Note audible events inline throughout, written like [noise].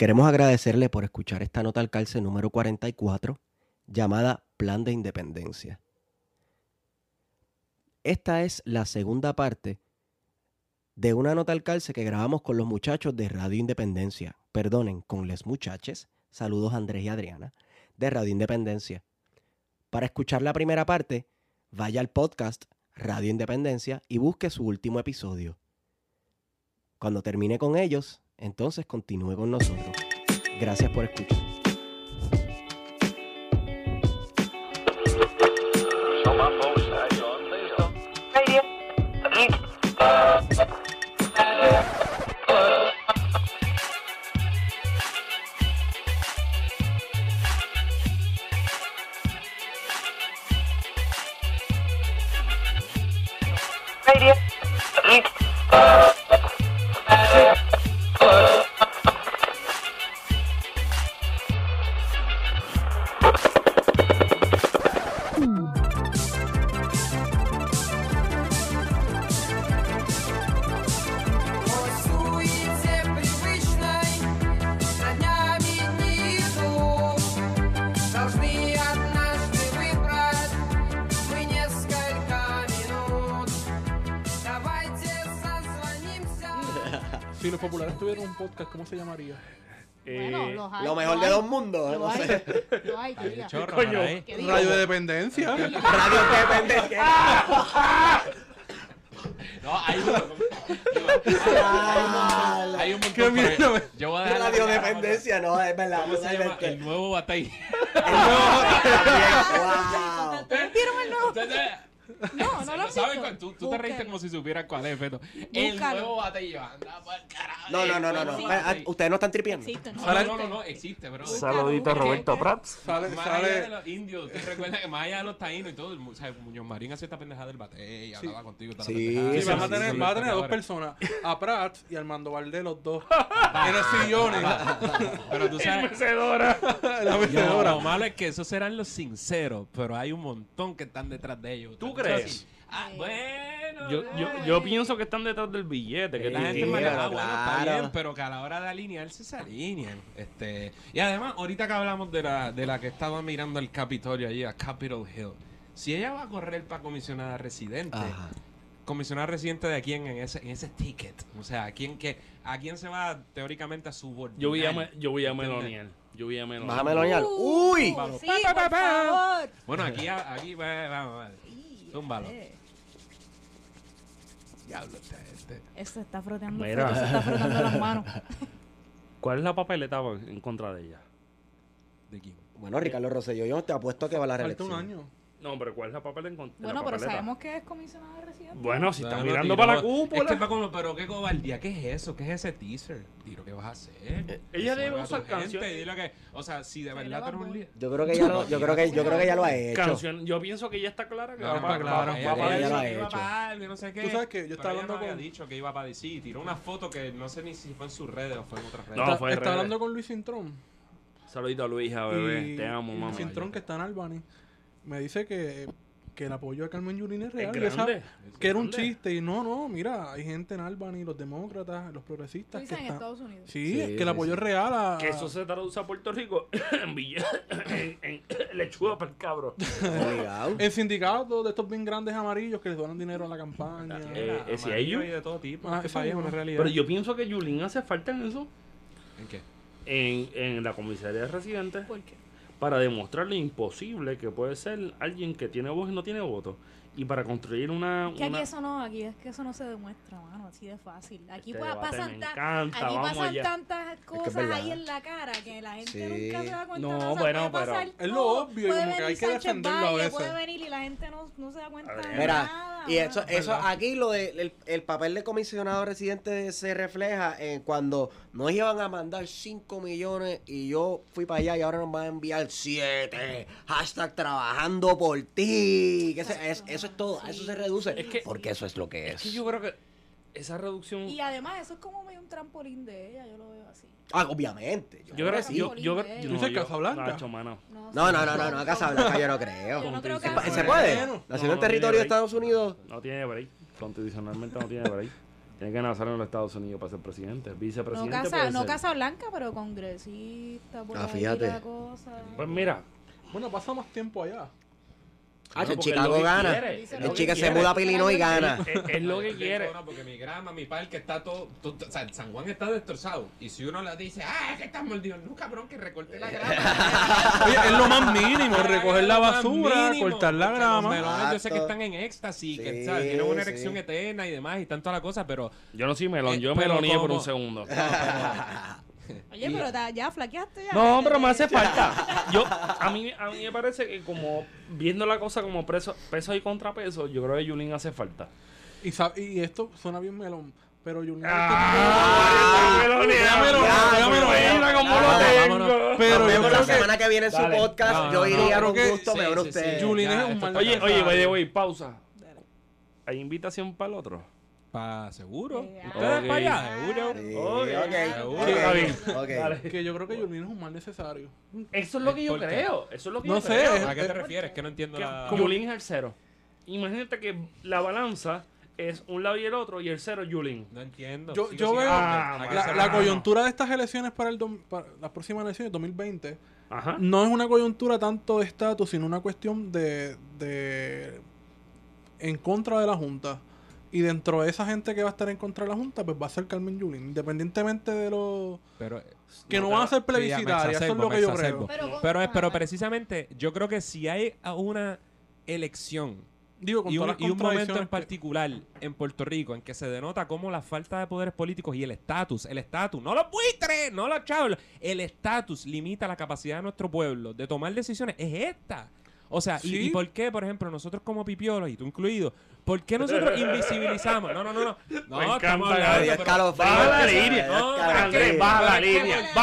Queremos agradecerle por escuchar esta nota al calce número 44 llamada Plan de Independencia. Esta es la segunda parte de una nota al calce que grabamos con los muchachos de Radio Independencia. Perdonen, con les muchaches. Saludos Andrés y Adriana de Radio Independencia. Para escuchar la primera parte, vaya al podcast Radio Independencia y busque su último episodio. Cuando termine con ellos, entonces continúe con nosotros. Gracias por escuchar. El nuevo batalla. Wow. ¿Ustedes vieron el nuevo? Ustedes- No, no lo ¿Sabes he cuál? visto. Tú, tú te reíste Búsquenlo. como si supieras cuál es, Feto. El Búscalo. nuevo batalla. Anda por carajo. No, no, no, no, no. Nuevo Ah. Ustedes no están tripiendo. Existen. No, no, no, no, no, existe, bro. Saludito a Roberto Prats. Sale, más allá de sale. los indios, usted [laughs] recuerda que más allá de los taínos y todo, el mu- o sea, Muñoz Marín hacía esta pendejada del bate y hablaba contigo. toda la Sí, pendejada. Sí, sí, vas a sí, tener, sí. vas a tener a dos personas, a Prats y Armando Valdés, los dos. [laughs] en el sillón. Pero tú sabes, [laughs] la No, mecedora. lo malo es que esos serán los sinceros, pero hay un montón que están detrás de ellos. ¿Tú crees? Ah, bueno. Yo, yo, yo pienso que están detrás del billete. Que La tú gente Sí, pero ah, bueno, está claro. bien, pero que a la hora de alinearse se alinean. Este, y además, ahorita que hablamos de la, de la que estaba mirando el Capitolio allí, a Capitol Hill, si ella va a correr para comisionada residente, Ajá. comisionada residente de quién en ese, en ese ticket, o sea, a quién que, a quién se va teóricamente a subordinar. Yo voy a, me- yo voy a meloniar. Yo voy a meloniar. ¿Vas a meloniar? Uh, ¡Uy! Sí, por favor. Bueno, aquí, aquí, va- vamos. Zúmbalo. Eh, Diablo, este, este. Eso está frotando. Mira. Se está frotando las manos. [laughs] ¿Cuál es la papeleta en contra de ella? ¿De quién? Bueno, Ricardo Rosselló, yo te apuesto que va a la Falta un reelección. año. No, pero ¿cuál es la contra Bueno, pero sabemos que es comisionado de residente. Bueno, si está Bueno, mirando Tiro, para la Es que cúpula. como, pero qué cobardía, ¿qué es eso? ¿Qué es ese teaser? Tiro, ¿qué vas a hacer? ella Salva debe a usar canciones. y dile que, o sea, si de verdad tú eres un. Yo creo que ya lo, yo creo que, yo creo que ya lo ha hecho. Canción, yo pienso que ya está clara que Claro, va para claro, va ella, para ella ella lo ha hecho. algo no sé qué. Tú sabes que yo estaba ella hablando no había con- dicho que iba para DC. Tiró una foto que no sé ni si fue en sus redes o fue en otras redes. No, Está, fue está redes. hablando con Luis Cintrón. Saludito a Luisa, bebé. y, Te amo, mamá. Cintrón, que está en Albany, me dice que, que el apoyo a Carmen Yulín es Es real. esa- que era un chiste. Y no, no, mira, hay gente en Albany, los demócratas, los progresistas. Que en están, Estados Unidos. sí, Sí, que el apoyo sí. es real a. Que eso se traduce a Puerto Rico [coughs] [coughs] en en, en [coughs] lechuga para el cabro. [laughs] En sindicatos de estos bien grandes amarillos que les donan dinero a la campaña. Eh, eh, si hay de todo tipo. Ah, este eso país es una realidad. Pero yo pienso que Yulín hace falta en eso, ¿En qué? en, en la comisaría de residentes, ¿Por qué? Para demostrar lo imposible que puede ser alguien que tiene voz y no tiene voto. Y para construir una... Que aquí eso no, aquí es que eso no se demuestra, mano, así de fácil. Aquí Este debate pasan, me ta- encanta, aquí vamos pasan allá. tantas cosas ahí en la cara que la gente Sí. nunca se da cuenta. No, No, bueno, puede pero pasar es lo obvio Puede como que hay que defenderlo a veces. Puede venir y la gente no, no se da cuenta de Mira, nada. Y eso, eso aquí lo de el, el papel de comisionado residente se refleja en cuando nos iban a mandar 5 millones y yo fui para allá y ahora nos van a enviar 7. Hashtag trabajando por ti. Que ese- es- eso es todo, a eso se reduce. Es que- porque eso es lo que es. Es que yo creo que esa reducción... Y además eso es como medio un trampolín de ella, yo lo veo así. Ah, obviamente. Yo creo que sí. yo, yo, ¿Tú yo, dices yo- Casablanca? Nacho, mano. No, No, no, no, no, no, a Casablanca yo no creo. Yo no creo que ¿Se, puede? No, en no territorio de Estados Unidos. No tiene break. Constitucionalmente no tiene break. Tiene que nacer en los Estados Unidos para ser presidente. No Vicepresidente. casa, puede no ser. casa blanca, pero congresista, por Ah, ahí fíjate. la cosa. Pues mira. Bueno, pasa más tiempo allá. Ah, en es Chicago que gana. quiere, es El lo que chica se muda a Illinois y gana. Es, es lo que quiere. porque mi grama, mi parque está todo, todo- O sea, San Juan está destrozado. Y si uno le dice, ah, es que estás mordido. No, cabrón, que recorté la grama. [laughs] Oye, es lo más mínimo, recoger la basura, mínimo, cortar la grama. Los melones yo sé que están en éxtasis, que Sí, ¿sabes? tienen una sí. erección eterna y demás y tanto la cosa, pero Yo no soy melón, Eh, yo me pero lo niego por un segundo. [laughs] Oye, pero ta- ya flaqueaste ya. No, pero me hace falta. [laughs] Yo, a mí, a mí me parece que como viendo la cosa como preso, peso y contrapeso, yo creo que Yulín hace falta. Y, sab- y esto suena bien melón, pero yo ¡Ah! Pero yo la semana que viene en su podcast. Yo iría con gusto, sí. usted. Es un mal oye, oye, oye, pausa. ¿Hay invitación para el otro? Pa, seguro. Eh, Ustedes ok. para allá, seguro. Sí, Ok. ok, Sí, está bien. ok. Dale. que yo creo que Yulín es un mal necesario. Eso es lo que yo creo. Eso es lo que No yo sé, creo. ¿A qué te refieres? Que no entiendo Que la... Yulín es el cero. Imagínate que la balanza es un lado y el otro y el cero Yulín. No entiendo. Yo, veo. Ah, ¿A qué la, coyuntura de estas elecciones para, el dom- para las próximas elecciones 2020 Ajá. no es una coyuntura tanto de estatus, sino una cuestión de, de en contra de la Junta. Y dentro de esa gente que va a estar en contra de la Junta, pues va a ser Carmen Yulín, independientemente de los Pero, que no, van a ser sí, plebiscitarias, eso es lo que yo creo. Pero, Pero, es, pero precisamente, yo creo que si hay a una elección Digo, con y un, todas las y un momento en que- particular en Puerto Rico en que se denota cómo la falta de poderes políticos y el estatus, el estatus, no los buitres, no los chavos, el estatus limita la capacidad de nuestro pueblo de tomar decisiones, es esta. O sea, y- Sí. y, por qué, por ejemplo, nosotros como pipiolos, y tú incluido, ¿por qué nosotros [laughs] invisibilizamos? No, no, no, no. No, Me estamos hablando, pero-. Baja la línea, no, baja la línea, que-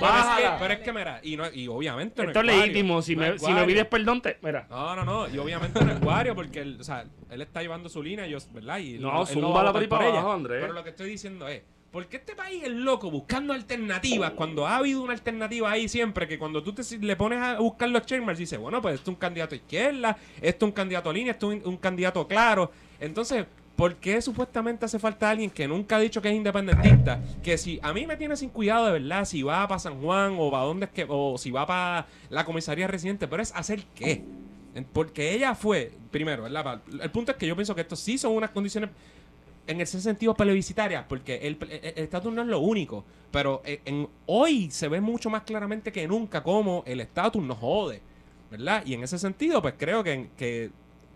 bájala. Pero es que, mira, y, no, y obviamente no Esto es legítimo. Si no me, si me pides perdón, te. Mira. No, no, no. Y obviamente no es Wario porque él, o sea, él está llevando su línea, yo, ¿verdad? Y No, él- él zúmbala va a por para ella. abajo, Andrés. Pero lo que estoy diciendo es, ¿por qué este país es loco buscando alternativas cuando ha habido una alternativa ahí siempre? Que cuando tú te, le pones a buscar los chairmans, dices, bueno, pues esto es un candidato a izquierda, esto es un candidato a línea, esto es un, candidato claro. Entonces, ¿por qué supuestamente hace falta alguien que nunca ha dicho que es independentista? Que si a mí me tiene sin cuidado de verdad, si va para San Juan o para dónde es que, o si va para la comisaría residente, pero es hacer qué. Porque ella fue, primero, ¿verdad? El punto es que yo pienso que estos sí son unas condiciones en ese sentido plebiscitarias, porque el el- el estatus no es lo único, pero en- hoy se ve mucho más claramente que nunca cómo el estatus nos jode, ¿verdad? Y en ese sentido, pues creo que, que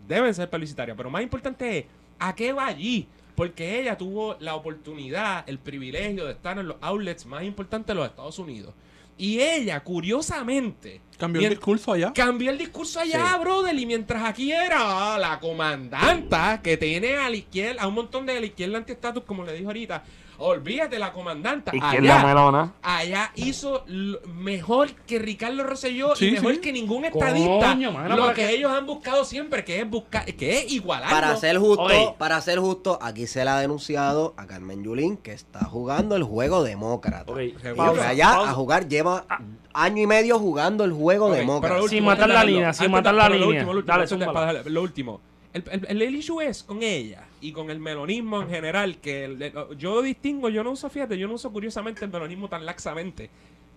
deben ser plebiscitarias, pero más importante es, ¿a qué va allí? Porque ella tuvo la oportunidad, el privilegio de estar en los outlets más importantes de los Estados Unidos. Y ella, curiosamente, cambió el discurso allá. Cambió el discurso allá, brother. Y mientras aquí era la comandanta que tiene a la izquierda, a un montón de la izquierda antiestatus, como le dijo ahorita. Olvídate, la comandanta. Izquierda allá, melona. allá hizo mejor que Ricardo Rosselló Sí, y mejor sí. que ningún estadista. Coño, mano, lo que que- ellos han buscado siempre, que es buscar, que es igualarlo. Para ser justo, Oye. para ser justo, aquí se le ha denunciado a Carmen Yulín que está jugando el juego demócrata. Y allá a jugar, lleva año y medio jugando el juego demócrata. Sin último, matar la línea, sin matar la línea. lo último, Dale, antes de- zúmbala. para darle- lo último. El, el, el- el issue es con ella y con el melonismo en general, que el- yo distingo, yo no uso, fíjate, yo no uso curiosamente el melonismo tan laxamente,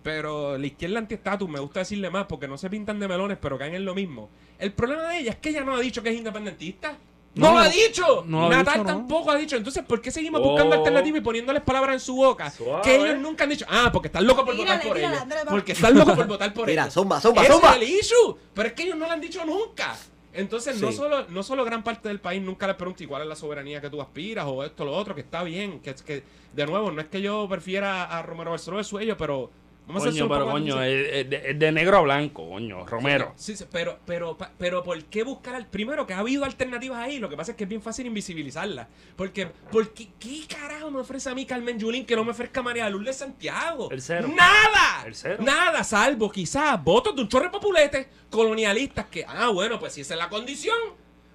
pero la izquierda antiestatus me gusta decirle más porque no se pintan de melones, pero caen en lo mismo. El problema de ella es que ella no ha dicho que es independentista. ¡No, No, lo ha dicho! no lo ha Natal no. tampoco ha dicho. Entonces, ¿por qué seguimos buscando Oh. alternativas y poniéndoles palabras en su boca? Suave. Que ellos nunca han dicho. Ah, porque están locos por Tírale, votar por tírale, ellos. Andrés, va. Porque están locos por votar por Mira, ellos. zumba, zumba, zumba. es el issue. Pero es que ellos no lo han dicho nunca. Entonces, no, solo, no solo gran parte del país nunca les pregunta igual es la soberanía que tú aspiras o esto, lo otro, que está bien. Que, que de nuevo, no es que yo prefiera a Romero Barceló de suyo, pero vamos Coño, pero poco coño, es, de, negro a blanco, coño, Romero. Sí, sí, pero, pero, pero ¿por qué buscar al primero que ha habido alternativas ahí? Lo que pasa es que es bien fácil invisibilizarlas. Porque, porque ¿qué carajo me ofrece a mí Carmen Yulín que no me ofrezca María Luz de Santiago? El cero. ¡Nada! El cero. Nada, salvo quizás votos de un chorro de populetes colonialistas que, ah, bueno, pues si esa es la condición,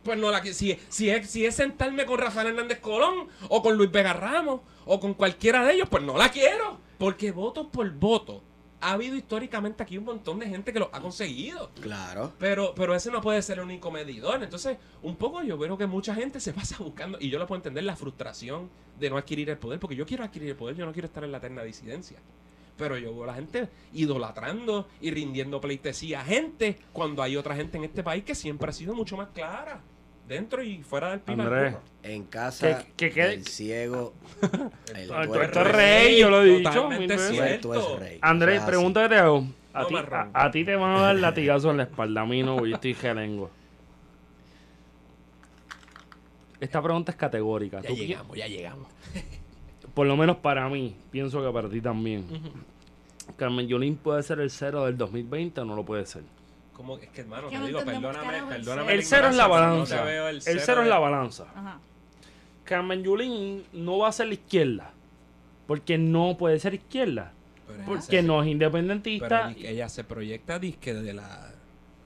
pues no la si, si, es, si es sentarme con Rafael Hernández Colón o con Luis Vega Ramos o con cualquiera de ellos, pues no la quiero. Porque voto por voto, ha habido históricamente aquí un montón de gente que lo ha conseguido. Claro. Pero, pero ese no puede ser el único medidor. Entonces, un poco yo veo que mucha gente se pasa buscando, y yo lo puedo entender, la frustración de no adquirir el poder, porque yo quiero adquirir el poder, yo no quiero estar en la eterna disidencia. Pero yo veo a la gente idolatrando y rindiendo pleitesía a gente cuando hay otra gente en este país que siempre ha sido mucho más clara, dentro y fuera del. Andrés. En casa, Que- que quede- el ciego, el tuerto es rey, yo lo he dicho cierto. Rey. Andrés, pregunta que te hago. A No ti, me a, ti te van a dar latigazo en la espalda, a mí no, yo estoy gelengua. Esta pregunta es categórica. Ya ¿Tú qui- llegamos, ya llegamos. por lo menos para mí, pienso que para ti también. Carmen Yulín puede ser el cero del 2020 o no lo puede ser. Como es que hermano, Que te digo, perdóname, perdóname. El cero es la pero balanza. El cero cero es la balanza. Ajá. Carmen Yulín no va a ser la izquierda. Porque no puede ser izquierda. Pero Porque se- no es pero independentista. di- ella se proyecta disque de la...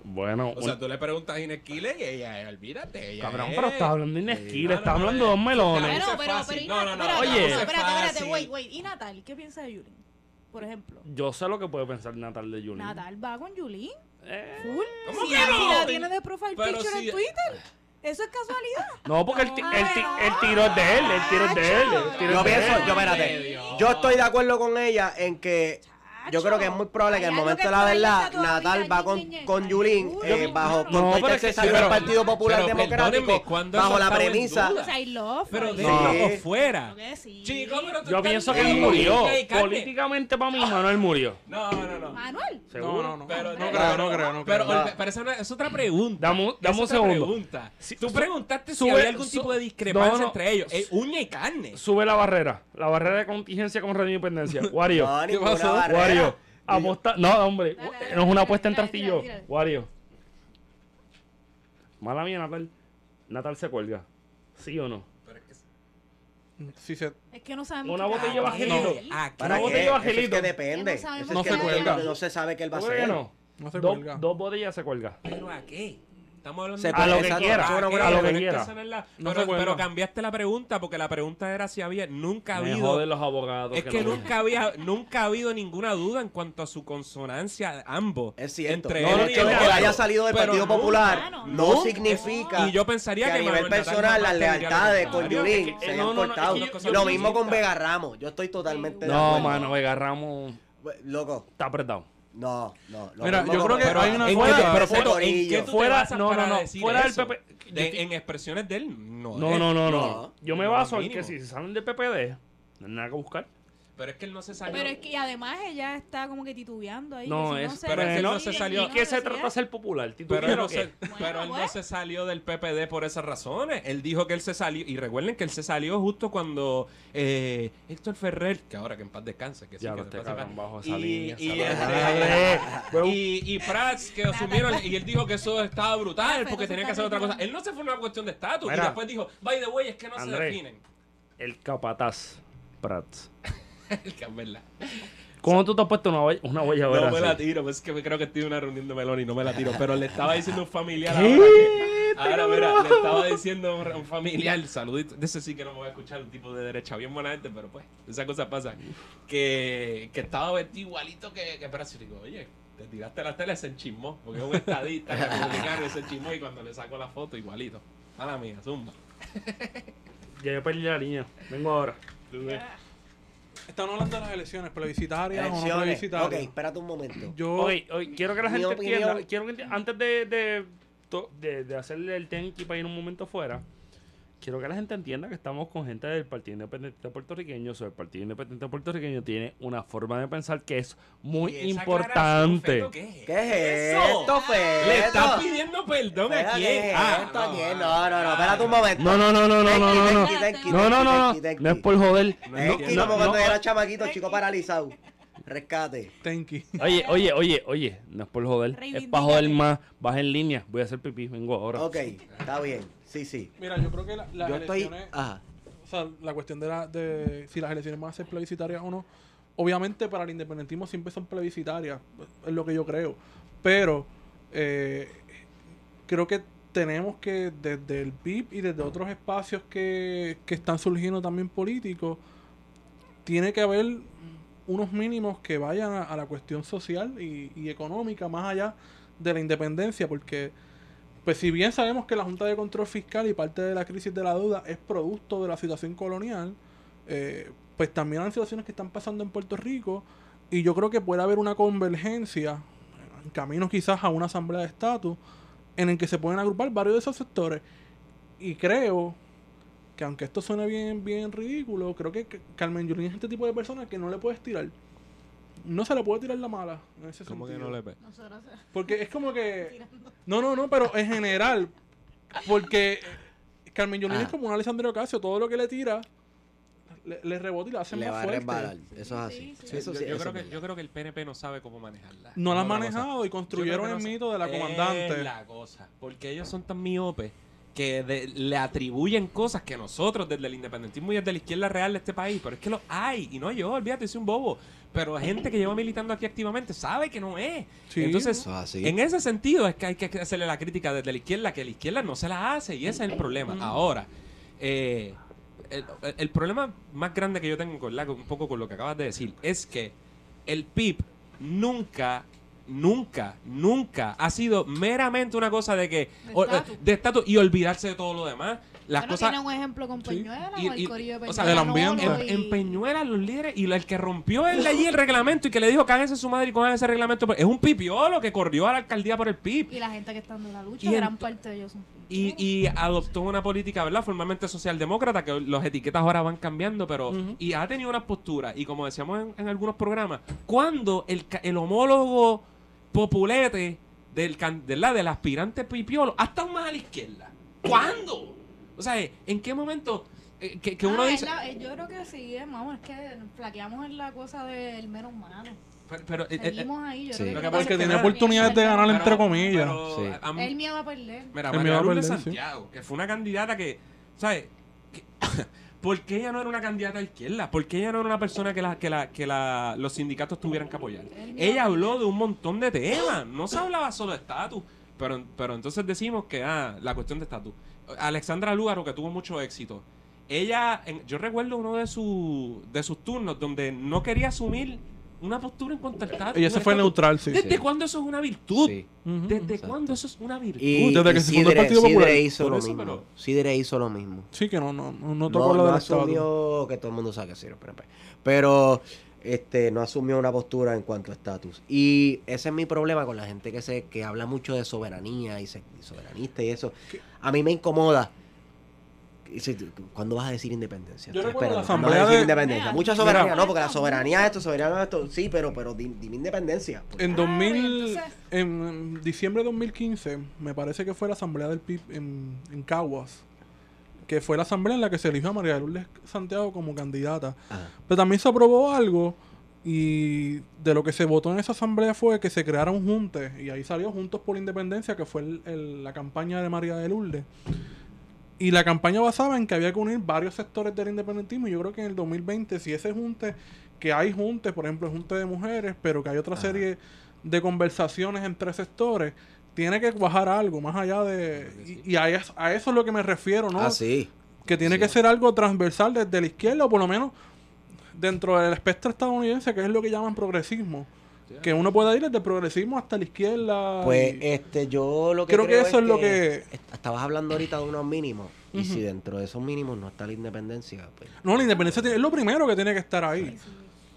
Bueno, O sea, tú le preguntas a Inés Quiles y ella, olvídate, ella cabrón, es- pero está hablando de Inés Sí. Quiles, No, hablando de dos melones. Eso Pero, pero, pero, No, no, no, espérate, Oye. espérate, espérate, wait, wait. ¿Y Natal? ¿Qué piensa de Yulín? Por ejemplo. Yo sé lo que puede pensar Natal de Yulín. Natal va con Yulín. Eh, Full. ¿Cómo si, que la- no? si la tiene de profile Pero picture si- en Twitter. Eso es casualidad. [laughs] No, porque el, ti- el, ti- el tiro es de él, el tiro es de él. El tiro Yo es de pienso, él. yo espérate. Yo estoy de acuerdo con ella en que yo creo que es muy probable que en el momento de la verdad Natal va con, con Yulín eh, bajo no. sí, del Partido Popular pero Democrático perdónenme, ¿cuándo bajo la premisa Pero her. de No. fuera. Chico, pero Yo pienso que él murió. Políticamente para mí, Manuel murió. No, no, no. Manuel. ¿Seguro? No, no, no. Pero, no creo, no creo, no Pero, creo. No. pero esa es otra pregunta. Dame un- segundo. pregunta. Si- Tú preguntaste si había algún tipo de discrepancia entre ellos. Es uña y carne. Sube la barrera. La barrera de contingencia con Radio Independencia. Wario. Pasó? barrera. Wario. Aposta. No, hombre. Dale, dale, no es una apuesta en tírale, Trastillo. tírale, tírale. Wario. Mala mía, Natal. Natal se cuelga. ¿Sí o no? Si se, Es que no sabemos. Una botella bajelito. es. ¿A qué? ¿Para Una qué? botella Eso es bajelito. que depende. Que no es se que cuelga. no se sabe qué él va a ¿Por qué hacer. no? no se Dos, cuelga. dos botellas se cuelga. ¿Pero a qué? Estamos hablando Se de... A lo que quiera. A lo que Pero quiera. no No cambiaste la pregunta porque la pregunta era si había... Nunca ha habido... joden los abogados. Es que no- nunca había, nunca ha habido ninguna duda en cuanto a su consonancia, ambos. Es cierto. Entre No, él el hecho de que haya salido del Pero Partido nunca, Popular no. no significa Y yo pensaría que a que nivel personal las lealtades con. Yulín se no, han no, no, cortado. que yo- yo Lo mismo con Vega Ramos. Yo estoy totalmente de No, mano, Vega Ramos Loco, está apretado. No, no. lo Mira, yo creo que hay una ¿En qué- cosa- pero, Feto, ¿en corillo. qué tú te Fuera- basas no, para no, no, decir fuera del? PP De- yo te- en expresiones de él, no. No, no, no, no. no. Yo me baso en que si se salen del PPD, no hay nada que buscar. Pero es que él no se salió. Pero es que además ella está como que titubeando ahí. No, que si es- pero es que decide no se salió- ¿Y qué se trata de ser popular? ¿Tú Pero, él no se, pero él no pues. se salió del PPD por esas razones. Él dijo que él se salió. Y recuerden que él se salió justo cuando eh, Héctor Ferrer, que ahora que en paz descanse, que sí, Ya que lo te va. bajo esa y, línea. y, este, línea. y, y Prats que asumieron y él dijo que eso estaba brutal porque tenía que hacer otra cosa. Él no se fue una cuestión de estatus y después dijo, by the way, es que no se definen. El capataz Prats. Que es verdad. ¿Cómo tú te has puesto una, huella- una guayabera No me la tiro, pues es que creo que estoy en una reunión de melón y no me la tiro. Pero le estaba diciendo un familiar ¿Qué? ahora que. Ahora, mira, le estaba diciendo un, un familiar, saludito. De ese sí que no me voy a escuchar, un tipo de derecha, bien buena gente, pero pues, esa cosa pasa. Que, que estaba vestido igualito que, que Prazo. Y digo, oye, te tiraste la tele, se enchismó. Porque es un estadista republicano y se enchismó. Y cuando le saco la foto, igualito. Mala mía, zumba. Ya yo perdí la línea. Vengo ahora. Tú ves. Estamos hablando de las elecciones, plebiscitarias o no Elecciones. Ok, plebiscitarias. espérate un momento. Yo, Oye, oye, quiero que la gente opinión- entienda. Quiero que antes de, de, de hacerle el tenki para ir un momento fuera, quiero que la gente entienda que estamos con gente del Partido Independiente Puertorriqueño. O sea, el Partido Independiente Puertorriqueño tiene una forma de pensar que es muy ¿Y esa importante. Feto, ¿Qué es, ¿Qué es eso? esto, Feto? Le estás pidiendo perdón a quién. ¿qué es Ah, esto? Ah, No, no, no, ah, espérate un momento. No, no, no, no, no, no, no, no. No, no, no, no. No es por joder. No, Tenki, no, como no, cuando no. era chamaquito, chico paralizado. Rescate. Tenki. Oye, oye, oye, oye, no es por joder, es para joder más. Baja en línea, voy a hacer pipí, vengo ahora. Ok, está bien. Sí, sí. Mira, yo creo que la- las Yo estoy. elecciones... Ajá. O sea, la cuestión de, la, de si las elecciones van a ser plebiscitarias o no. Obviamente para el independentismo siempre son plebiscitarias, es lo que yo creo. Pero eh, creo que tenemos que desde el PIB y desde otros espacios que, que están surgiendo también políticos, tiene que haber unos mínimos que vayan a, a la cuestión social y, y económica más allá de la independencia, porque pues si bien sabemos que la Junta de Control Fiscal y parte de la crisis de la deuda es producto de la situación colonial, eh, pues también hay situaciones que están pasando en Puerto Rico y yo creo que puede haber una convergencia en camino quizás a una asamblea de estatus en el que se pueden agrupar varios de esos sectores y creo que aunque esto suene bien bien ridículo, creo que Carmen Yulín es este tipo de persona que no le puedes tirar. No se le puede tirar la mala en ese ¿Cómo que sentido. no le [laughs] Porque es como que... No, no, no, pero en general. Porque Carmen Yulín Ah. es como un Alessandro Ocasio. Todo lo que le tira, le, le rebota y la hace Le más va fuerte. Eso es así. Sí, sí. Sí, eso yo, creo que, verdad. yo creo que el PNP no sabe cómo manejarla. No la han cosa. manejado y construyeron el no mito de la comandante. Es la cosa. Porque ellos son tan miopes que de- le atribuyen cosas que nosotros desde el independentismo y desde la izquierda real de este país, pero es que lo hay, y no yo, olvídate, soy un bobo, pero gente que lleva militando aquí activamente sabe que no es. Sí. Entonces, así. en ese sentido es que hay que hacerle la crítica desde la izquierda, que la izquierda no se la hace, y ese es el problema. Ahora, eh, el, el problema más grande que yo tengo con la, un poco con lo que acabas de decir, es que el PIB nunca, nunca, nunca ha sido meramente una cosa de que De o- eh, estatus. de estatus y olvidarse de todo lo demás. Las Bueno, cosas tiene un ejemplo con Sí. Peñuela, Y- o el y- corillo de o sea, del Peñuela, ambiente. En, y- en Peñuela los líderes y el que rompió el, allí el reglamento y que le dijo cáguense su madre y cojan ese reglamento pues, es un pipiolo que corrió a la alcaldía por el PIB Y la gente que está dando la lucha, gran parte de ellos son y, y adoptó una política, ¿verdad? Formalmente socialdemócrata, que los etiquetas ahora van cambiando, pero. Y ha tenido una postura. Y como decíamos en, en algunos programas, cuando el, ca- el homólogo populete del, can- de, la, del aspirante pipiolo ha estado más a la izquierda. ¿Cuándo? O sea, ¿en qué momento eh, que, que uno Ah, dice. la- eh, yo creo que sí, eh, vamos, es que flaqueamos en la cosa del mero humano. Pero, pero, eh, Seguimos ahí. Yo sí. creo Lo que que no pasa es Porque que tiene oportunidades de ganar pero- entre comillas. pero, Sí. a mí- El miedo a perder. Mira, El María miedo a perder, sí. Santiago, que fue una candidata que, ¿sabes? ¿Por qué ella no era una candidata de izquierda? ¿Por qué ella no era una persona que, la, que, la, que la, los sindicatos tuvieran que apoyar? Ella a habló de un montón de temas, no se hablaba solo de estatus, pero, pero entonces decimos que, ah, la cuestión de estatus. Alexandra Lúgaro, que tuvo mucho éxito, ella, en- yo recuerdo uno de, su, de sus turnos donde no quería asumir una postura en cuanto al estatus. Ella se fue neutral, sí. ¿Desde Sí. cuándo eso es una virtud? Sí. ¿Desde Exacto. cuándo eso es una virtud? Y, Desde y que se fundó el Sidre, Partido Popular. Sidre hizo lo eso, mismo. pero- Sidre hizo lo mismo. Sí, que no, no, no, no No, tocó lo no del asumió que todo el mundo sabe que sí, el PNP. Pero este, no asumió una postura en cuanto a estatus. Y ese es mi problema con la gente que se que habla mucho de soberanía y, se, y soberanista y eso. A mí me incomoda. ¿Cuándo vas a decir independencia? Yo Estoy recuerdo la esperando. ¿Cuándo vas a asamblea decir de- independencia. Mucha mira. soberanía, no, porque la soberanía es esto, soberanía es esto. Sí, pero, pero di- dime independencia. En Ah, 2000, entonces- en diciembre de 2015, me parece que fue la asamblea del PIB en, en Caguas, que fue la asamblea en la que se eligió a María Lourdes Santiago como candidata. Ajá. Pero también se aprobó algo y de lo que se votó en esa asamblea fue que se creara un junte y ahí salió Juntos por la Independencia, que fue el- el- la campaña de María de Lourdes. Y la campaña basaba en que había que unir varios sectores del independentismo. Y yo creo que en el 2020, si ese junte, que hay juntes, por ejemplo, junte de mujeres, pero que hay otra Ajá. serie de conversaciones entre sectores, tiene que cuajar algo más allá de... Y, y a, es- a eso es lo que me refiero, ¿no? Ah, sí. que tiene Sí. que ser algo transversal desde la izquierda o por lo menos dentro del espectro estadounidense que es lo que llaman progresismo que uno pueda ir desde el progresismo hasta la izquierda Pues y- este, yo lo que Creo que creo eso es lo que- est- Estabas hablando ahorita de unos mínimos. Y Ujú. si dentro de esos mínimos no está la independencia, pues. no la independencia es lo primero que tiene que estar ahí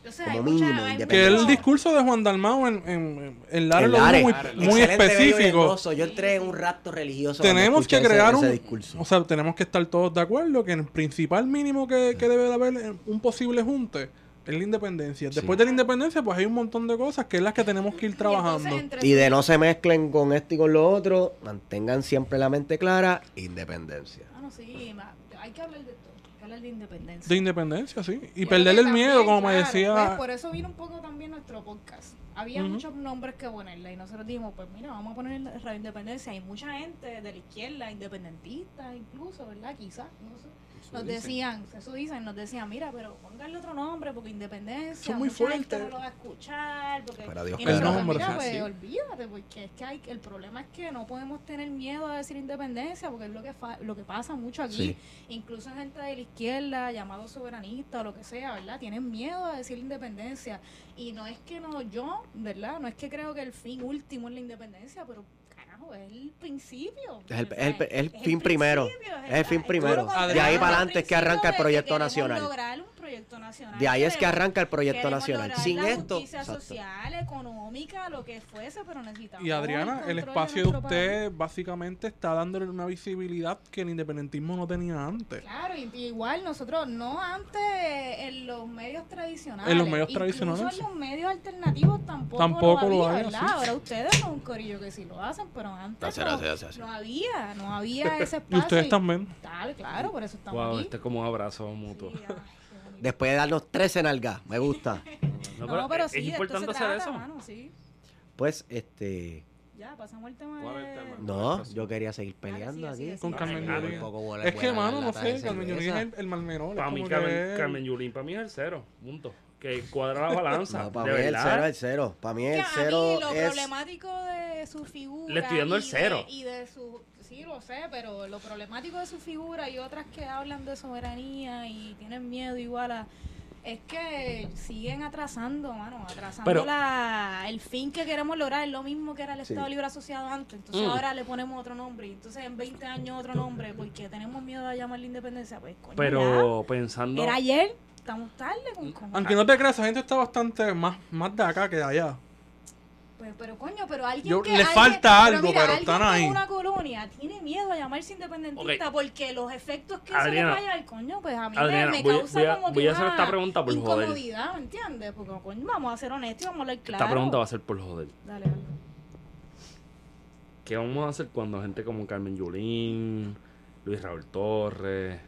O sea, Como mínimo, que el discurso de Juan Dalmau en, en, en Lares Lares. muy, Lares, muy y específico. Yo entré en un rapto religioso. tenemos que ese- crear ese un discurso. o sea tenemos que estar todos de acuerdo que el principal mínimo que, que debe de haber un posible junte es la independencia después Sí. de la independencia pues hay un montón de cosas que es las que tenemos que ir Y entonces, trabajando Y de no se mezclen con esto y con lo otro, mantengan siempre la mente clara, independencia. Ah, no, sí, ma- hay que hablar de todo. Hay que hablar de independencia. De independencia, sí. Y perderle el miedo, como me decía. pues, por eso vino un poco también nuestro podcast. Había muchos nombres que ponerle y nosotros dijimos, pues mira, vamos a poner Radio Independencia. Hay mucha gente de la izquierda, independentista incluso, ¿verdad? Quizás, no sé. Nos decían, eso dicen, nos decían, mira, pero póngale otro nombre porque independencia, Son muy fuertes. no lo va a escuchar, porque Pero Dios y nosotros, El nombre, mira, pues sí. olvídate, porque es que hay, el problema es que no podemos tener miedo a decir independencia, porque es lo que fa- lo que pasa mucho aquí, Sí. incluso gente de la izquierda, llamados soberanistas o lo que sea, ¿verdad? Tienen miedo a decir independencia y no es que no yo, ¿verdad? No es que creo que el fin último es la independencia, pero es el principio. Es el- o sea, el- es el fin primero. Es el fin primero. De ahí para el adelante es que arranca el proyecto nacional. lograr un proyecto nacional. De ahí es que arranca el proyecto nacional. Sin la esto, justicia exacto. social, económica, lo que fuese, pero necesitamos Y Adriana, control el espacio de país. usted básicamente está dándole una visibilidad que el independentismo no tenía antes. Claro, y, y igual nosotros, no antes en los medios tradicionales. En los medios incluso tradicionales, en los medios alternativos tampoco, Tampoco lo lo había, hay, ¿verdad? sí. Ahora ustedes son un corillo que sí lo hacen, pero antes no, hacer. no había, no había [laughs] ese espacio. Y ustedes también. Claro, claro, por eso estamos Wow, aquí. este es como un abrazo mutuo. Sí. Después de darnos 13 nalgas, me gusta. No, pero, es, sí, es de esto importante se hacer trata, eso. mano, sí. Pues, este. Ya, pasamos al tema ¿Cuál es el tema? No, yo quería seguir peleando Dale, sigue, aquí. sigue, Con. Carmen Ah, Yulín. Es que, mano, no sé, Carmen Yulín es el, el mal menor. es Para mí, Carmen, que- Carmen Yulín, para mí es el cero. Punto. Que cuadra la [laughs] balanza. No, para mí el verdad. cero es el cero. Para mí el a cero mí lo es. problemático de su figura Le estoy dando el y de- cero. y de su sí lo sé pero lo problemático de su figura y otras que hablan de soberanía y tienen miedo igual a es que siguen atrasando, mano, atrasando Pero- la, el fin que queremos lograr, es lo mismo que era el Sí. Estado Libre Asociado antes. Entonces Mm. ahora le ponemos otro nombre. Y entonces en 20 años otro nombre, porque tenemos miedo a llamar la independencia. Pues coño, Pero ya. pensando. Era ayer, estamos tarde con cojones. Aunque no te creas, esa gente está bastante más, más de acá que de allá. Pues, pero coño, pero alguien Yo- que... le alguien- falta algo, mira, pero están ahí. una colonia tiene miedo a llamarse independentista porque los efectos que Adriana, se le vaya al coño, pues a mí me- Adriana, me, voy a- causa voy a- como que voy a hacer una esta pregunta por joder. incomodidad, ¿me entiendes? Porque coño, vamos a ser honestos y vamos a hablar claro. Esta pregunta va a ser por joder. Dale, dale. ¿Qué vamos a hacer cuando gente como Carmen Yulín, Luis Raúl Torres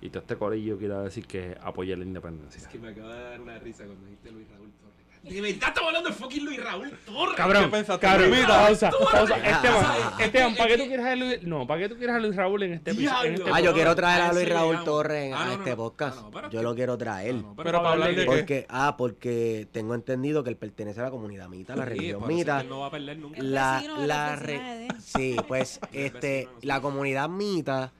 y todo este corillo quiera decir que apoya la independencia? Es que me acaba de dar una risa cuando dijiste Luis Raúl Torres. De verdad estamos hablando de fucking Luis Raúl Torres. Cabrón, ¿Qué pensaste, cabrón, pausa, pausa. Ah, Esteban, ah, Esteban, ¿para qué tú quieres a Luis? No, ¿para qué tú quieres a Luis Raúl en este episodio? en este. Ah, yo quiero traer a a eso Luis Raúl. Torres Ah, a no, este no, podcast. no, no, pero Yo lo quiero traer. Pero para hablar de qué? Porque, ah, porque tengo entendido que él pertenece a la comunidad mita, la Sí, religión mita. él no va a perder nunca. La, la la re- sí, pues [laughs] este, la comunidad mita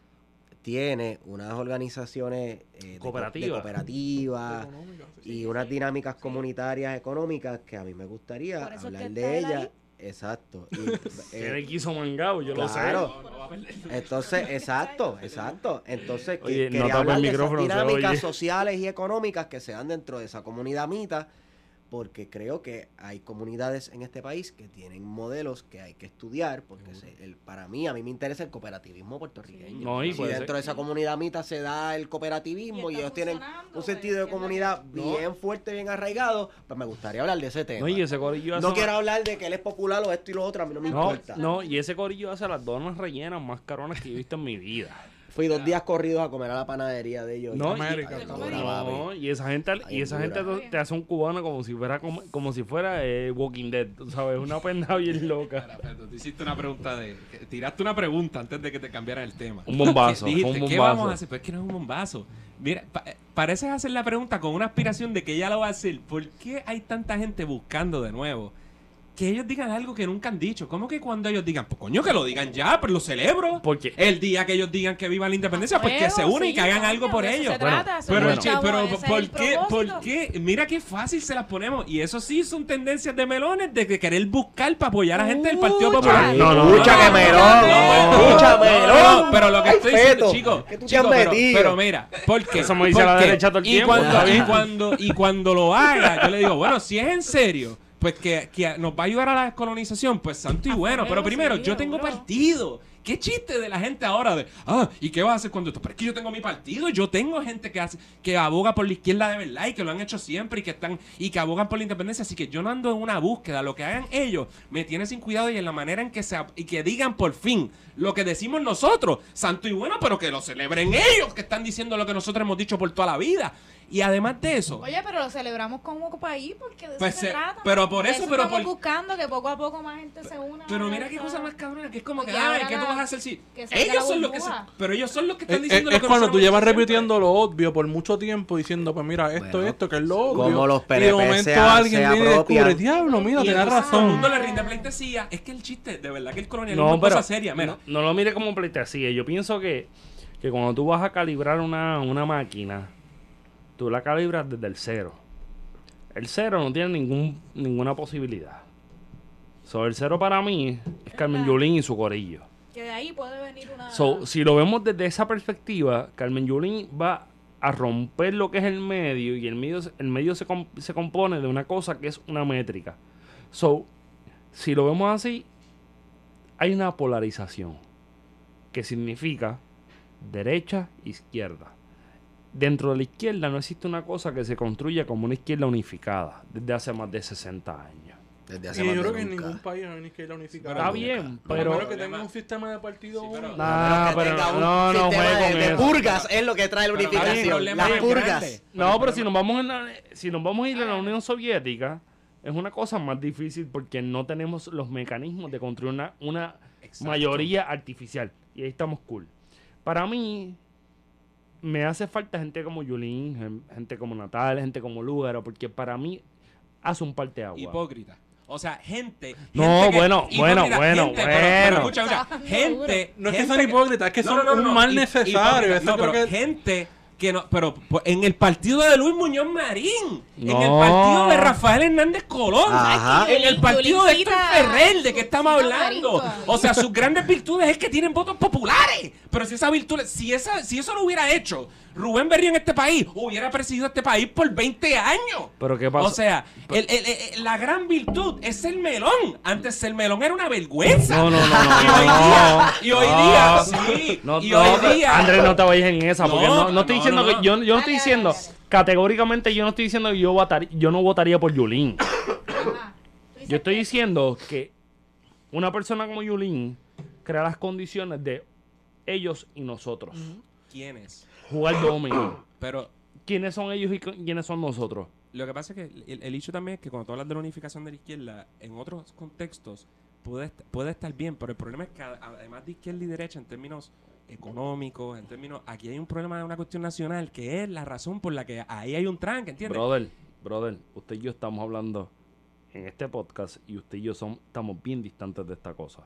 tiene unas organizaciones eh, de, co- de Cooperativa. cooperativa Económica, sí. y unas dinámicas comunitarias económicas que a mí me gustaría eso es hablar que de ellas. Exacto. [laughs] Y, Que eh, le quiso mangado, yo lo sé. Claro. No, no perder nunca. Entonces, [laughs] exacto, exacto. Entonces, que, Oye, no quería tapa el hablar de esas se dinámicas sociales y económicas que se dan dentro de esa comunidad mita, porque creo que hay comunidades en este país que tienen modelos que hay que estudiar, porque se- el, para mí, a mí me interesa el cooperativismo puertorriqueño. No, y si dentro ser. de esa comunidad mita se da el cooperativismo y, ellos tienen un pues, sentido de ¿qué es lo que- comunidad No. bien fuerte, bien arraigado, pues me gustaría hablar de ese tema. No, y ese corillo hace No quiero hablar de que él es popular o esto y lo otro, a mí no me No, importa. no, y ese corillo hace las donas rellenas más caronas que yo he visto en mi vida. Fui dos días corridos a comer a la panadería de ellos. No, y- América. No, y esa gente, y esa gente te, hace un cubano como si fuera como, como si fuera eh, Walking Dead, sabes, una pendeja [laughs] bien loca. Hiciste una pregunta de. Tiraste una pregunta antes de que te cambiaran el tema. Un bombazo, Dijiste, un ¿qué vamos a hacer? Pues es que no es un bombazo. Mira, pa- eh, pareces hacer la pregunta con una aspiración de que ella lo va a hacer. ¿Por qué hay tanta gente buscando de nuevo? Que ellos digan algo que nunca han dicho. ¿Cómo que cuando ellos digan, pues coño, que lo digan ya, pero lo celebro? Porque El día que ellos digan que viva la independencia, pues que se unen y sí, que hagan coño, algo por ellos. Bueno, Pero, Bueno. chavo, pero ¿por qué? ¿Por qué? Mira qué fácil se las ponemos. Y eso sí son tendencias de melones de que querer buscar para apoyar a gente del Partido. Popular. No, no, Escucha no, que no, melón, no, escucha No, melón. no, pero lo que estoy diciendo, chico, ¿Qué tú te chico, has pero, metido? pero mira, porque Eso me dice la derecha todo el y tiempo, cuando, y cuando y cuando lo haga, yo le digo, bueno, si es en serio, pues que, que nos va a ayudar a la descolonización, pues santo y A bueno. Pero primero, yo tengo partido. ¿Qué chiste de la gente ahora de, ah, ¿y qué vas a hacer cuando esto? Pero es que yo tengo mi partido, yo tengo gente que hace, que aboga por la izquierda de verdad y que lo han hecho siempre y que están, y que abogan por la independencia. Así que yo no ando en una búsqueda. Lo que hagan ellos me tiene sin cuidado y en la manera en que se, y que digan por fin lo que decimos nosotros, santo y bueno, pero que lo celebren ellos, que están diciendo lo que nosotros hemos dicho por toda la vida. Y además de eso, Oye, pero lo celebramos como país porque de eso Pues se se- trata. pero por eso, pero estamos por- buscando que poco a poco más gente se una. pero mira qué cosa más cabrona, que es como que, ay, ahora ¿qué tú vas a hacer si ellos son los que se, pero ellos son los que Es, están es- diciendo lo es que cuando nosotros tú llevas repitiendo lo obvio por mucho tiempo diciendo, pues mira, esto, Bueno, esto, que es lo obvio. como los y de PNP momento se- alguien viene y descubre, diablo, mira, tenés entonces todo el razón. mundo le rinde pleitesía. Es que el chiste, de verdad que el colonialismo No, es cosa seria. Mira, no, no lo mire como pleitesía. Yo pienso que, que cuando tú vas a calibrar una, una máquina, tú la calibras desde el cero. El cero no tiene ningún, ninguna posibilidad. So, el cero para mí es Carmen. Yulín y su corillo. Que de ahí puede venir una. So, si lo vemos desde esa perspectiva, Carmen Yulín va a romper lo que es el medio y el medio, el medio se, com- se compone de una cosa que es una métrica. So, si lo vemos así, hay una polarización que significa derecha, izquierda. Dentro de la izquierda no existe una cosa que se construya como una izquierda unificada desde hace más de 60 años. Desde hace Y más yo de creo que en nunca. ningún país hay una izquierda unificada. Está bien, Pero, pero... menos que tenga un sistema de partido Sí, pero-. Nah, que pero tenga un no, no sistema juegue de, purgas es lo que trae la unificación. problema Las purgas. No, pero si nos vamos en la- si nos vamos a ir a la Unión Soviética, es una cosa más difícil porque no tenemos los mecanismos de construir una, una mayoría artificial. Y ahí estamos cool. Para mí, me hace falta gente como Yulín, gen- gente como Natal, gente como Lúgaro, porque para mí hace un parte agua. hipócrita. O sea, gente. No, gente que- bueno, bueno, hipócrita, bueno, gente, pero- pero bueno. escucha, gente. No es que sean hipócritas, es que No, son no, no, un no, mal necesario. No, creo pero que- gente que no. Pero pues, en el partido de Luis Muñoz Marín. En el partido de Rafael Hernández Colón. Ajá. En el partido de Héctor Ferrer, ¿de qué estamos hablando? O sea, sus grandes virtudes es que tienen votos populares. Pero si esa virtud, si esa, si eso lo hubiera hecho Rubén Berrío en este país, hubiera presidido este país por 20 años. Pero ¿qué pasa? O sea, el- el- el- la gran virtud es el melón. Antes el melón era una vergüenza. No, no, no, no, Y hoy no. día, y hoy No. día, sí. No, y no, hoy día. Andrés, no te vayas en esa, porque No, no, no estoy no, diciendo no, que no. yo, yo no estoy diciendo categóricamente yo no estoy diciendo que yo votaría, yo no votaría por Yulín. [coughs] Yo estoy diciendo que una persona como Yulín crea las condiciones de ellos y nosotros. ¿Quién es? Jugar dominio. [coughs] Pero ¿Quiénes son ellos y quiénes son nosotros? lo que pasa es que el, el hecho también es que cuando tú hablas de la unificación de la izquierda, en otros contextos puede, puede estar bien, pero el problema es que además de izquierda y derecha, en términos económicos, en términos. Aquí hay un problema de una cuestión nacional que es la razón por la que ahí hay un tranque, ¿entiendes? Brother, brother, usted y yo estamos hablando en este podcast y usted y yo son, estamos bien distantes de esta cosa.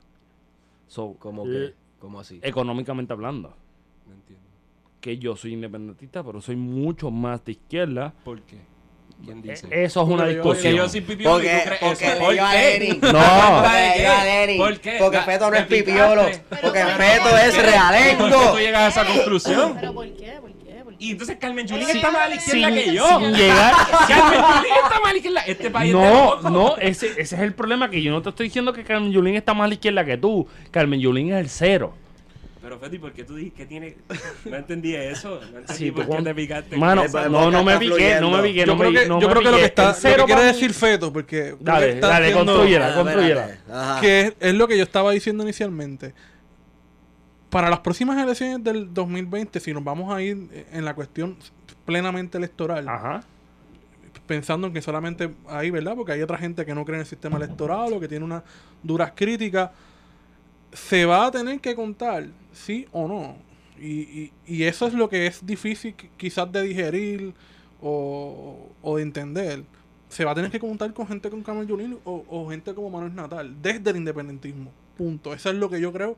So, ¿Cómo l- que? ¿Cómo así? Económicamente hablando. No entiendo. Que yo soy independentista, pero soy mucho más de izquierda. ¿Por qué? ¿Quién dice? Eh, Eso es una Porque yo- Porque discusión. yo soy pipiolo Porque, porque eso. ¿Por qué? No. Porque. ¿Por qué? Porque Feto no es pipiolo. Porque Feto es ¿Por qué realengo. tú llegas a esa conclusión? Pero ¿por qué? Y entonces Carmen Yulín Ella está más a la izquierda que yo. Sin llegar. [laughs] Carmen Yulín está más a la izquierda. Este país es No, locos. no, ese, ese es el problema, que yo no te estoy diciendo que Carmen Yulín está más a la izquierda que tú. Carmen Yulín es el cero. Pero Feti, ¿por qué tú dijiste que tiene...? No entendí eso. No entendí Sí, por tú qué te picaste. con Mano, esa. no, no me piqué, no me piqué, no Yo creo me, que, no yo me creo que lo que está lo que cero quiere decir Feto, porque Dale, dale, haciendo- construye. Ah, construyela. que es, es lo que yo estaba diciendo inicialmente. Para las próximas elecciones del 2020, si nos vamos a ir en la cuestión plenamente electoral, Ajá. pensando en que solamente ahí, ¿verdad? Porque hay otra gente que no cree en el sistema electoral o que tiene unas duras críticas, se va a tener que contar, sí o no. Y, y, y eso es lo que es difícil qui- quizás de digerir o, o de entender. Se va a tener que contar con gente con Carmen Yulín o, o gente como Manuel Natal, desde el independentismo. Punto. Eso es lo que yo creo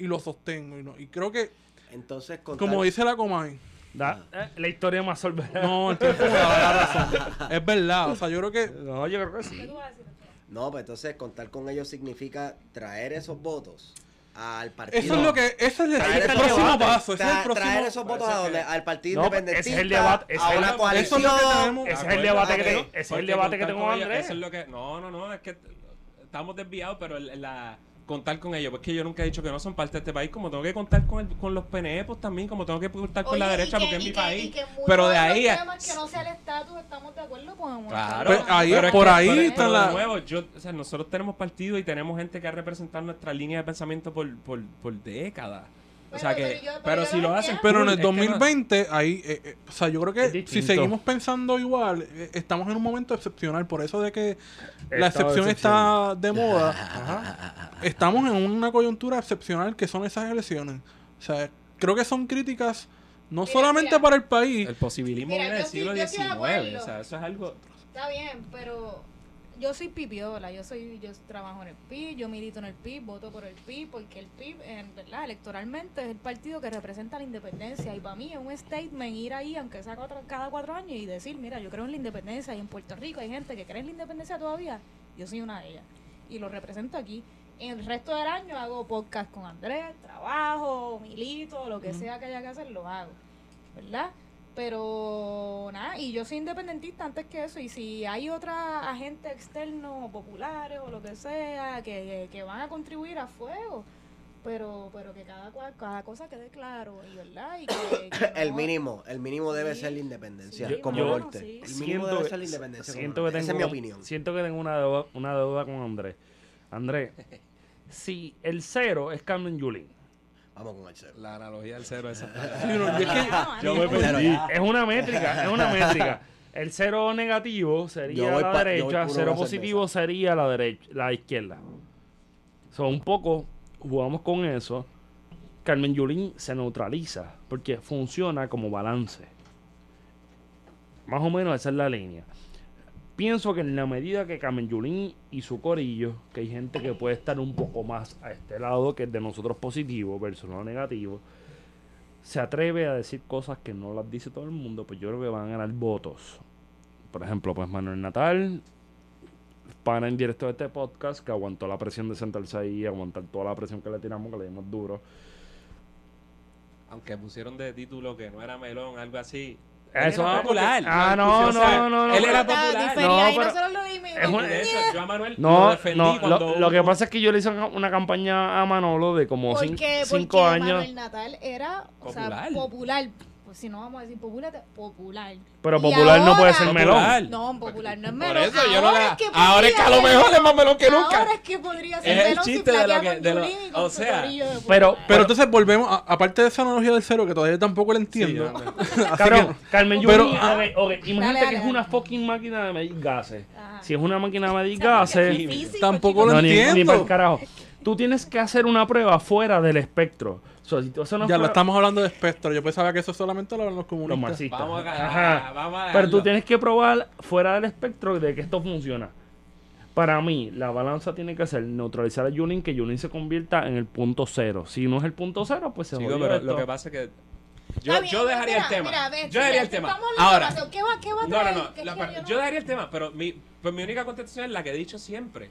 y lo sostengo. Y, no, y creo que, Entonces, contar- como dice la Comay, Da- eh, la historia más solvera. no, el tiempo me da la razón. [laughs] Es verdad. O sea, yo creo que No, yo creo que sí. ¿Qué tú vas a decir, doctor? No, pues entonces contar con ellos significa traer esos votos al partido. Eso es lo que, ese es el, Traer el esos próximo votos. paso. Ese es el Tra- próximo. traer esos votos a donde, al partido No, pues, independentista, ese es el debate, a una el- eso es lo que tenemos. Ese es el debate que tengo, ese es el Porque debate que contar tengo con con ellos, Andrés. Eso es lo que... No, no, no. Es que estamos desviados, pero el- la... Contar con ellos, porque yo nunca he dicho que no son parte de este país, como tengo que contar con, el- con los PNE, pues también, como tengo que contar con la Oye, derecha, que- porque es mi que- país. que Pero de ahí a- que no sea el estatus, estamos de acuerdo, Claro, Pues ahí- pero es por que- ahí pero- está pero la- de nuevo, yo, o sea, nosotros tenemos partido y tenemos gente que ha representado nuestra línea de pensamiento por, por, por décadas. O sea Pero- que, pero si lo hacen. Pero en el es que no- 2020, ahí, eh, eh, o sea, yo creo que si seguimos pensando igual, eh, estamos en un momento excepcional. Por eso de que la excepción está de moda, estamos en una coyuntura excepcional que son esas elecciones. O sea, creo que son críticas no Mira, solamente mira. para el país, El posibilismo Mira, viene del siglo XIX. O sea, eso es algo. Está bien, pero yo soy pipiola, yo soy, yo trabajo en el PIB, yo milito en el PIB, voto por el PIB, porque el PIB, en verdad, electoralmente es el partido que representa la independencia. Y para mí es un statement ir ahí, aunque sea cuatro- cada cuatro años, y decir, mira, yo creo en la independencia, y en Puerto Rico hay gente que cree en la independencia todavía, yo soy una de ellas. Y lo represento aquí. En el resto del año hago podcast con Andrés, trabajo, milito, lo que sea que haya que hacer, lo hago. ¿verdad? Pero nada, y yo soy independentista antes que eso, y si hay otra agente externo, populares o lo que sea, que, que van a contribuir a fuego, pero pero que cada, cual- cada cosa quede claro, y verdad, y que, que [coughs] El no- mínimo, el mínimo debe Sí. ser la independencia, Sí, como yo- norte. sí. El mínimo debe ser la independencia. siento que Esa es tengo, mi opinión. Siento que tengo una deuda, una deuda con Andrés. Andrés, [laughs] si el cero es Carmen Yulín, Vamos con el cero. La analogía del cero esa. [laughs] Sí, no, es que- [laughs] Yo me perdí. es una métrica, es una [laughs] métrica. El cero negativo sería la pa- derecha, cero positivo sería la derecha, la izquierda. So, un poco jugamos con eso. Carmen Yulín se neutraliza porque funciona como balance. Más o menos esa es la línea. Pienso que en la medida que Carmen Yulín y su corillo, que hay gente que puede estar un poco más a este lado, que es de nosotros positivo versus lo negativo, se atreve a decir cosas que no las dice todo el mundo, pues yo creo que van a ganar votos. Por ejemplo, pues Manuel Natal, pana en directo de este podcast, que aguantó la presión de sentarse ahí, aguantar toda la presión que le tiramos, que le dimos duro. Aunque pusieron de título que no era melón, algo así. Eso era ah, popular. Ah, no, no, no, no. Él era popular. No, yo a Manuel No, lo defendí no, cuando lo, lo que pasa es que yo le hice una- campaña a Manolo de como cin- Porque, cinco porque años. Manuel Natal era o sea, Popular. Pues si no vamos a decir popular, popular. Pero popular no puede ser melón. Popular. No, popular no es Por melón. eso yo no la- es que ahora es que a lo mejor ser es más melón que nunca. Ahora es que podría ser Es el melón si chiste de lo que- de lo- o sea, pero- pero entonces volvemos, a- aparte de esa analogía del cero, que todavía tampoco la entiendo. [laughs] Sí, Cabrón, que- Carmen pero- Yulín, ok, ok, imagínate dale, que es una fucking máquina de medir gases. Ajá. Si es una máquina de medir gases, Tampoco lo no, ni, entiendo. pa'l carajo. Tú tienes que hacer una prueba fuera del espectro. O sea, si tú haces una Ya lo estamos hablando de espectro. Yo pensaba que eso solamente lo hablan los los comunistas. marxistas. Vamos a Ajá. vamos a Pero tú tienes que probar fuera del espectro de que esto funciona. Para mí, la balanza tiene que ser neutralizar a Yulin, que Yulin se convierta en el punto cero. Si no es el punto cero, pues se jodió pero esto. lo que pasa es que yo, bien, yo dejaría mira, el tema. mira, yo dejaría el tema. Ahora, ¿Qué va, qué va a no, no, no. La yo, no- dejaría el tema, pero mi, pues mi única contestación es la que he dicho siempre.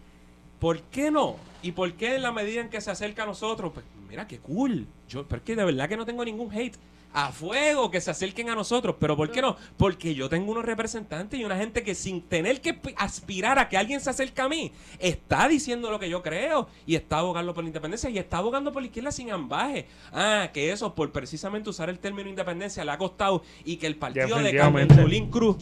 ¿Por qué no? ¿Y por qué en la medida en que se acerca a nosotros? Pues mira, qué cool. Yo, pero es que de verdad que no tengo ningún hate. A fuego, que se acerquen a nosotros. ¿Pero por qué no? Porque yo tengo unos representantes y una gente que sin tener que pi- aspirar a que alguien se acerque a mí, está diciendo lo que yo creo y está abogando por la independencia y está abogando por la izquierda sin ambaje. Ah, que eso, por precisamente usar el término independencia, le ha costado y que el partido de Carmen. Yulín Cruz.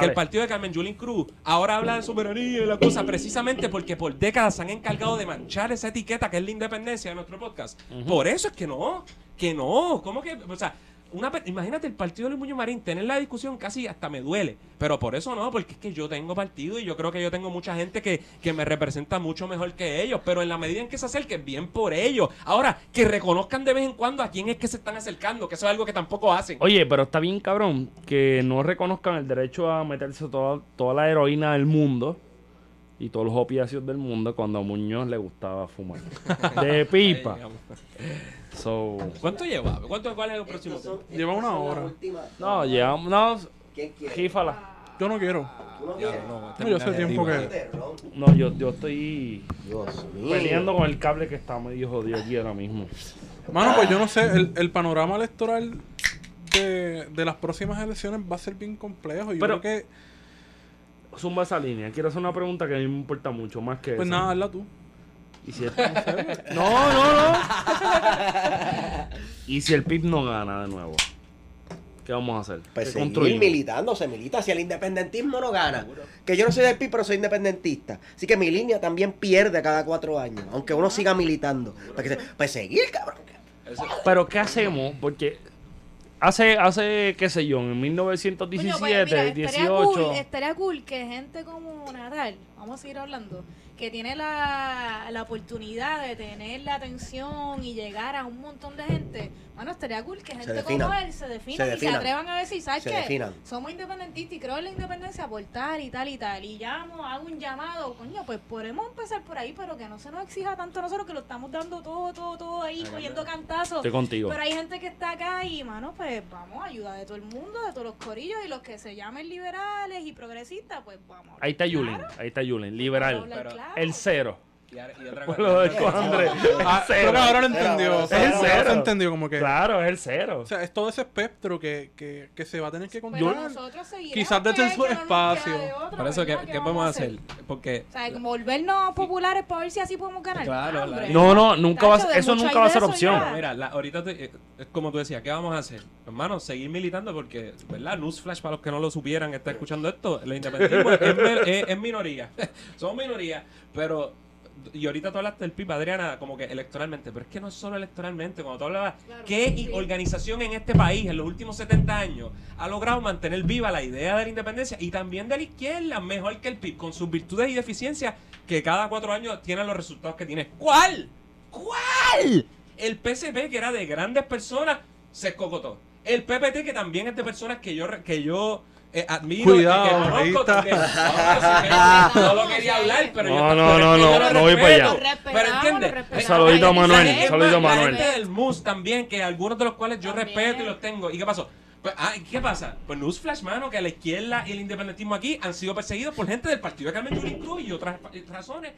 Que el partido de Carmen Yulín Cruz ahora habla de soberanía y la cosa precisamente porque por décadas se han encargado de manchar esa etiqueta que es la independencia de nuestro podcast. Por eso es que no, que no. ¿Cómo que? O sea, una, imagínate el partido de Luis Muñoz Marín, tener la discusión casi hasta me duele. Pero por eso no, porque es que yo tengo partido y yo creo que yo tengo mucha gente que, que me representa mucho mejor que ellos. Pero en la medida en que se acerquen, bien por ellos. Ahora, que reconozcan de vez en cuando a quién es que se están acercando, que eso es algo que tampoco hacen. Oye, pero está bien cabrón que no reconozcan el derecho a meterse toda, toda la heroína del mundo y todos los opiáceos del mundo cuando a Muñoz le gustaba fumar. [laughs] De pipa. So, ¿Cuánto lleva? ¿Cuánto, ¿Cuál es el próximo tema? Lleva una hora. no, llevamos, no, ¿Quién quiere? jífala. Yo no quiero. ¿Tú no quieres? no, No, yo hace tiempo que. No, yo, yo estoy peleando con el cable que está medio jodido aquí ahora mismo. Mano, pues yo no sé, el, el panorama electoral de, de las próximas elecciones va a ser bien complejo. Yo Pero- creo que, Zumba esa línea. Quiero hacer una pregunta que a mí me importa mucho, más que pues esa. nada, hazla tú. ¿Y si el- No, no, no. [laughs] ¿Y si el PIB no gana de nuevo? ¿Qué vamos a hacer? Pues ¿Qué seguir construimos? militando, se milita. Si el independentismo no gana, que yo no soy del PIB, pero soy independentista. Así que mi línea también pierde cada cuatro años, aunque uno siga militando. Pues, que se- pues seguir, cabrón. Eso- Pero ¿qué hacemos? Porque hace, hace qué sé yo, en Coño, 1917, pues, mira, estaría 18... Cool, estaría cool que gente como Natal, vamos a seguir hablando, que tiene la, la oportunidad de tener la atención y llegar a un montón de gente, bueno, estaría cool que gente como él se defina y se atrevan a decir, ¿sabes Se qué? definan. Somos independentistas y creo en la independencia por tal y tal y tal. Y llamo, hago un llamado, coño, pues podemos empezar por ahí, pero que no se nos exija tanto a nosotros que lo estamos dando todo, todo, todo ahí, cogiendo cantazos. Estoy contigo. Pero hay gente que está acá y, mano, pues vamos, ayuda de todo el mundo, de todos los corillos y los que se llamen liberales y progresistas, pues vamos. Ahí está Yulin, Claro. ahí está a liberal. Pero- claro. El cero. Y, otra Lo cosa. de Andrés. Ah, creo que ahora lo entendió. Es el ahora cero. se entendió como que. Claro, es el cero. O sea, es todo ese espectro que, que, que se va a tener que Pero controlar. quizás desde su espacio. Por eso, ¿qué, qué vamos podemos hacer? Porque O sea, como volvernos populares para ver si así podemos ganar. Claro. No, no, nunca va, eso nunca va a ser opción. ya. Mira, la- ahorita te- eh, es como tú decías, ¿qué vamos a hacer? Hermano, seguir militando porque, ¿verdad? Newsflash para los que no lo supieran, está escuchando esto, el independentismo es, es- es minoría. [laughs] Somos minoría, pero... Y ahorita tú hablaste del PIB, Adriana, como que electoralmente, pero es que no es solo electoralmente. Cuando tú hablabas, Claro, ¿qué sí. organización en este país en los últimos 70 años ha logrado mantener viva la idea de la independencia y también de la izquierda, mejor que el PIB, con sus virtudes y deficiencias que cada cuatro años tienen los resultados que tiene? ¿Cuál? ¿Cuál? El PSP, que era de grandes personas, se escocotó. El PPT, que también es de personas que yo, que yo eh, admiro Cuidado, y que conozco también. [laughs] No, no lo quería hablar, pero No, yo no, no, no, lo no voy para respeto. allá. Pero respetamos. Saludito a Manuel, saludito a la Manuel. gente del MUS también, que algunos de los cuales yo También. respeto y los tengo. ¿Y qué pasó? Pues, ah, ¿Qué pasa? Pues Newsflash, mano, que la izquierda y el independentismo aquí han sido perseguidos por gente del partido de Carmen Yulín Cruz y otras razones.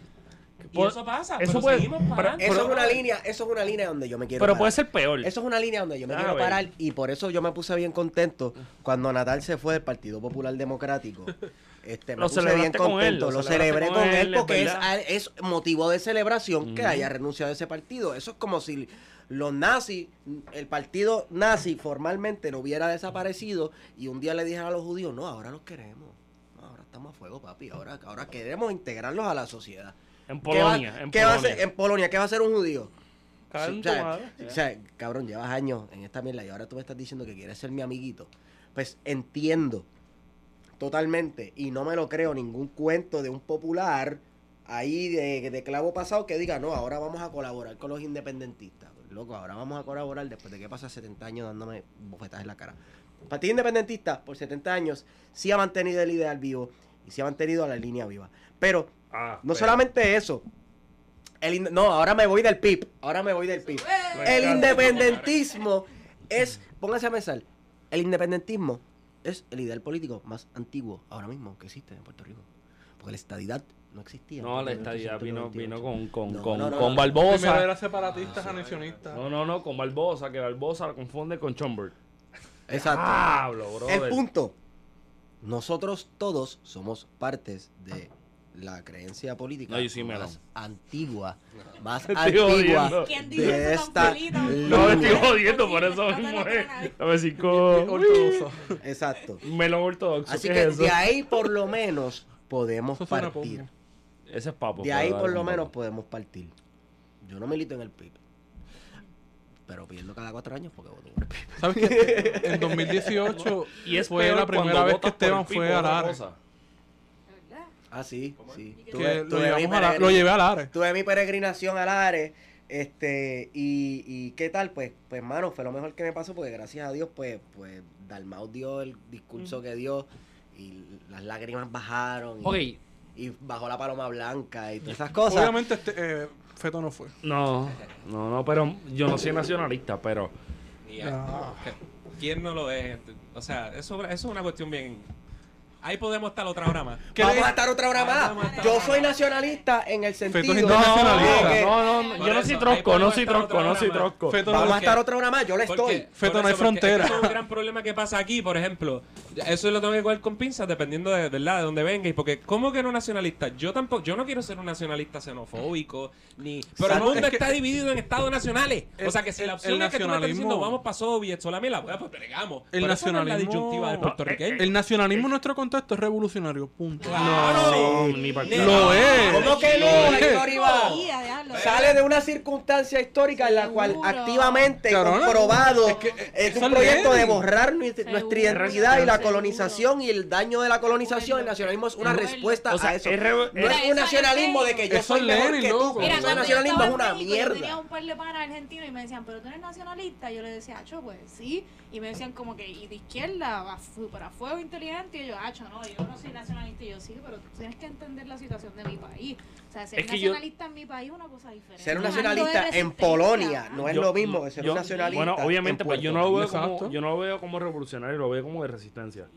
Y eso pasa, eso pero puede- seguimos pero- parando. Eso es una línea, eso es una línea donde yo me quiero Pero parar. puede ser peor. Eso es una línea donde yo me A quiero parar y por eso yo me puse bien contento cuando Natal se fue del Partido Popular Democrático. [laughs] Este, me Lo puse bien con contento, él, lo lo celebré con con él porque es, motivo de celebración que haya renunciado a ese partido. Eso es como si los nazis, el partido nazi formalmente no hubiera desaparecido y un día le dijeran a los judíos, no, ahora los queremos. No, ahora estamos a fuego, papi. Ahora, ahora queremos integrarlos a la sociedad. En ¿Qué va- Polonia, en qué va a Polonia. hacer- en Polonia, ¿qué va a hacer un judío? O sea, madre. o sea, cabrón, llevas años en esta mierda y ahora tú me estás diciendo que quieres ser mi amiguito. Pues entiendo totalmente y no me lo creo ningún cuento de un popular ahí de, de clavo pasado que diga, no, ahora vamos a colaborar con los independentistas. Loco, ahora vamos a colaborar después de que pasa 70 años dándome bofetas en la cara. El Partido Independentista, por 70 años, sí ha mantenido el ideal vivo y sí ha mantenido la línea viva. Pero Ah, no pero- solamente eso. El in- no, ahora me voy del PIB. Ahora me voy del PIB. El independentismo es, póngase a pensar, el independentismo es el ideal político más antiguo ahora mismo que existe en Puerto Rico. Porque la estadidad no existía. No, la en estadidad vino, 1898. vino con, con, No, con, no, no, con no. Primero Barbosa. era separatistas, anexionistas. No, no, no, con Barbosa, que Barbosa lo confunde con Chomberg. Exacto. Bro. el punto. Nosotros todos somos partes de la creencia política No, yo sí me más antigua, [laughs] más antigua jodiendo. ¿Quién dijo de esta? No me estoy jodiendo por eso mismo. lo eh. Dame cinco. [laughs] Ortodoxo. Exacto. [laughs] Melón ortodoxo. Así ¿qué que de ahí por lo menos podemos partir. Ese es papo. De ahí por lo menos podemos partir. Yo no milito en el PIB. Pero pierdo cada cuatro años porque voto por el PIB. ¿Sabes qué? En 2018 Y es fue la primera vez que Esteban fue a cosa. Ah, sí, sí. Tuve, Que lo, tuve mi llevamos a la- peregrin- lo llevé a Lares. tuve mi peregrinación a Lares. Este, y, y qué tal, pues, pues, mano, fue lo mejor que me pasó porque gracias a Dios, pues, pues, Dalmau dio el discurso que dio y las lágrimas bajaron y, Ok, y bajó la paloma blanca y todas esas cosas. Obviamente este, eh, Feto no fue. no, no, no, pero yo no soy nacionalista, pero Y, Ah. ¿Quién no lo es? O sea, eso, eso es una cuestión bien... Ahí podemos estar otra hora más. ¿Qué Vamos a estar otra hora más. Yo soy nacionalista en el sentido Feto no, no, no, Por yo no soy trosco, no soy trosco, no soy trosco. Vamos a estar otra hora más. Yo le estoy. Feto no hay frontera. Eso es un gran problema que pasa aquí, por ejemplo. Eso lo tengo que coger con pinzas dependiendo de, ¿verdad? de dónde venga. Y porque, ¿cómo que no nacionalista? Yo tampoco, yo no quiero ser un nacionalista xenofóbico, ni. Pero el No, mundo está dividido en estados nacionales. O sea que si la opción el es que tú me estás diciendo, nacionalismo- vamos para Soviet, sola la pues pregamos. El no la nacionalismo- disyuntiva del puertorriqueño. El nacionalismo nuestro contexto es revolucionario. Punto. Claro. No, ni para Ni- Lo es. ¿Cómo que no. Héctor Iván? Sí, sale de una circunstancia histórica en la cual activamente Cabrona, comprobado es que, eh, es un proyecto de borrar nuestra Seguro. nuestra identidad y la colonización y el daño de la colonización. El nacionalismo es una Seguro. respuesta O sea, a eso. es no es- un nacionalismo de que yo soy mejor que tú. Mira, yo nacionalismo es una México, Yo tenía mierda. un par de panas argentinos y me decían, pero tú eres nacionalista. Yo le decía, acho, pues sí. Y me decían como que, y de izquierda, va para fuego inteligente. Y yo, acho, no, yo no soy nacionalista. Y yo, sí, pero tú tienes que entender la situación de mi país. O sea, ser Es que yo- nacionalista en mi país es una cosa diferente. Ser un nacionalista en. Polonia no es Yo- lo mismo que ser yo- un nacionalista. Bueno, obviamente, en pues yo no lo veo como, yo no lo veo como revolucionario, lo veo como de resistencia.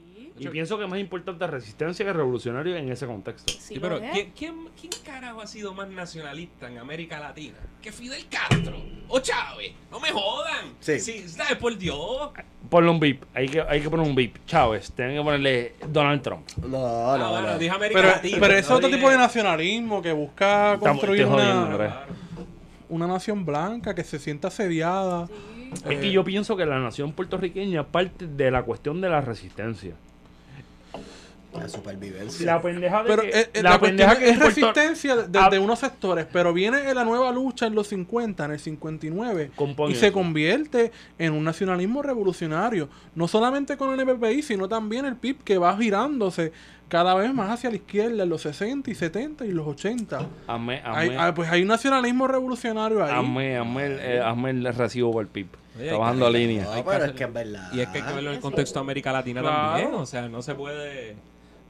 Sí, Y pienso que es más importante resistencia que revolucionario en ese contexto. sí Sí, pero es. ¿quién, quién, quién carajo ha sido más nacionalista en América Latina? Que Fidel Castro o Chávez. No me jodan. Sí. ¿sabes? Por Dios. Ponle un beep, hay que, hay que poner un beep. Chávez, tienen que ponerle Donald Trump. No, Ah, no, bueno, no. dije América Pero, Latina. pero es no otro dije- tipo de nacionalismo que busca Estamos- construir jodiendo, una, una nación blanca que se sienta asediada. Sí. Es que yo pienso que la nación puertorriqueña parte de la cuestión de la resistencia. La supervivencia. La pendeja de Pero que, eh, eh, la, la, cuestión pendeja es, que Puerto- resistencia de- desde unos sectores, pero viene la nueva lucha en los 50, en el 59, Compone y se convierte en un nacionalismo revolucionario. No solamente con el NPPI, sino también el PIB que va girándose cada vez más hacia la izquierda en los 60 y 70 y los 80. Amé, Hay, amé, ah, pues hay un nacionalismo revolucionario ahí. amé, amé, el- eh, amé el recibo por el PIB. Oye, Está bajando hay que- línea. No, pero es que es verdad. Y es que hay que verlo en el contexto de América Latina Claro. también. O sea, no se puede.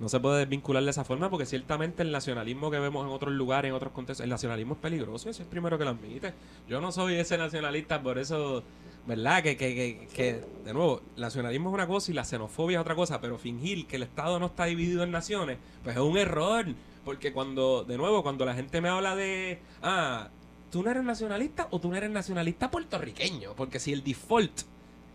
No se puede desvincular de esa forma porque ciertamente el nacionalismo que vemos en otros lugares, en otros contextos, el nacionalismo es peligroso, ese es el primero que lo admite. Yo no soy ese nacionalista, por eso, ¿verdad? Que, que, que, que, de nuevo, el nacionalismo es una cosa y la xenofobia es otra cosa, pero fingir que el Estado no está dividido en naciones, pues es un error. Porque cuando, de nuevo, cuando la gente me habla de, ah, tú no eres nacionalista o tú no eres nacionalista puertorriqueño, porque si el default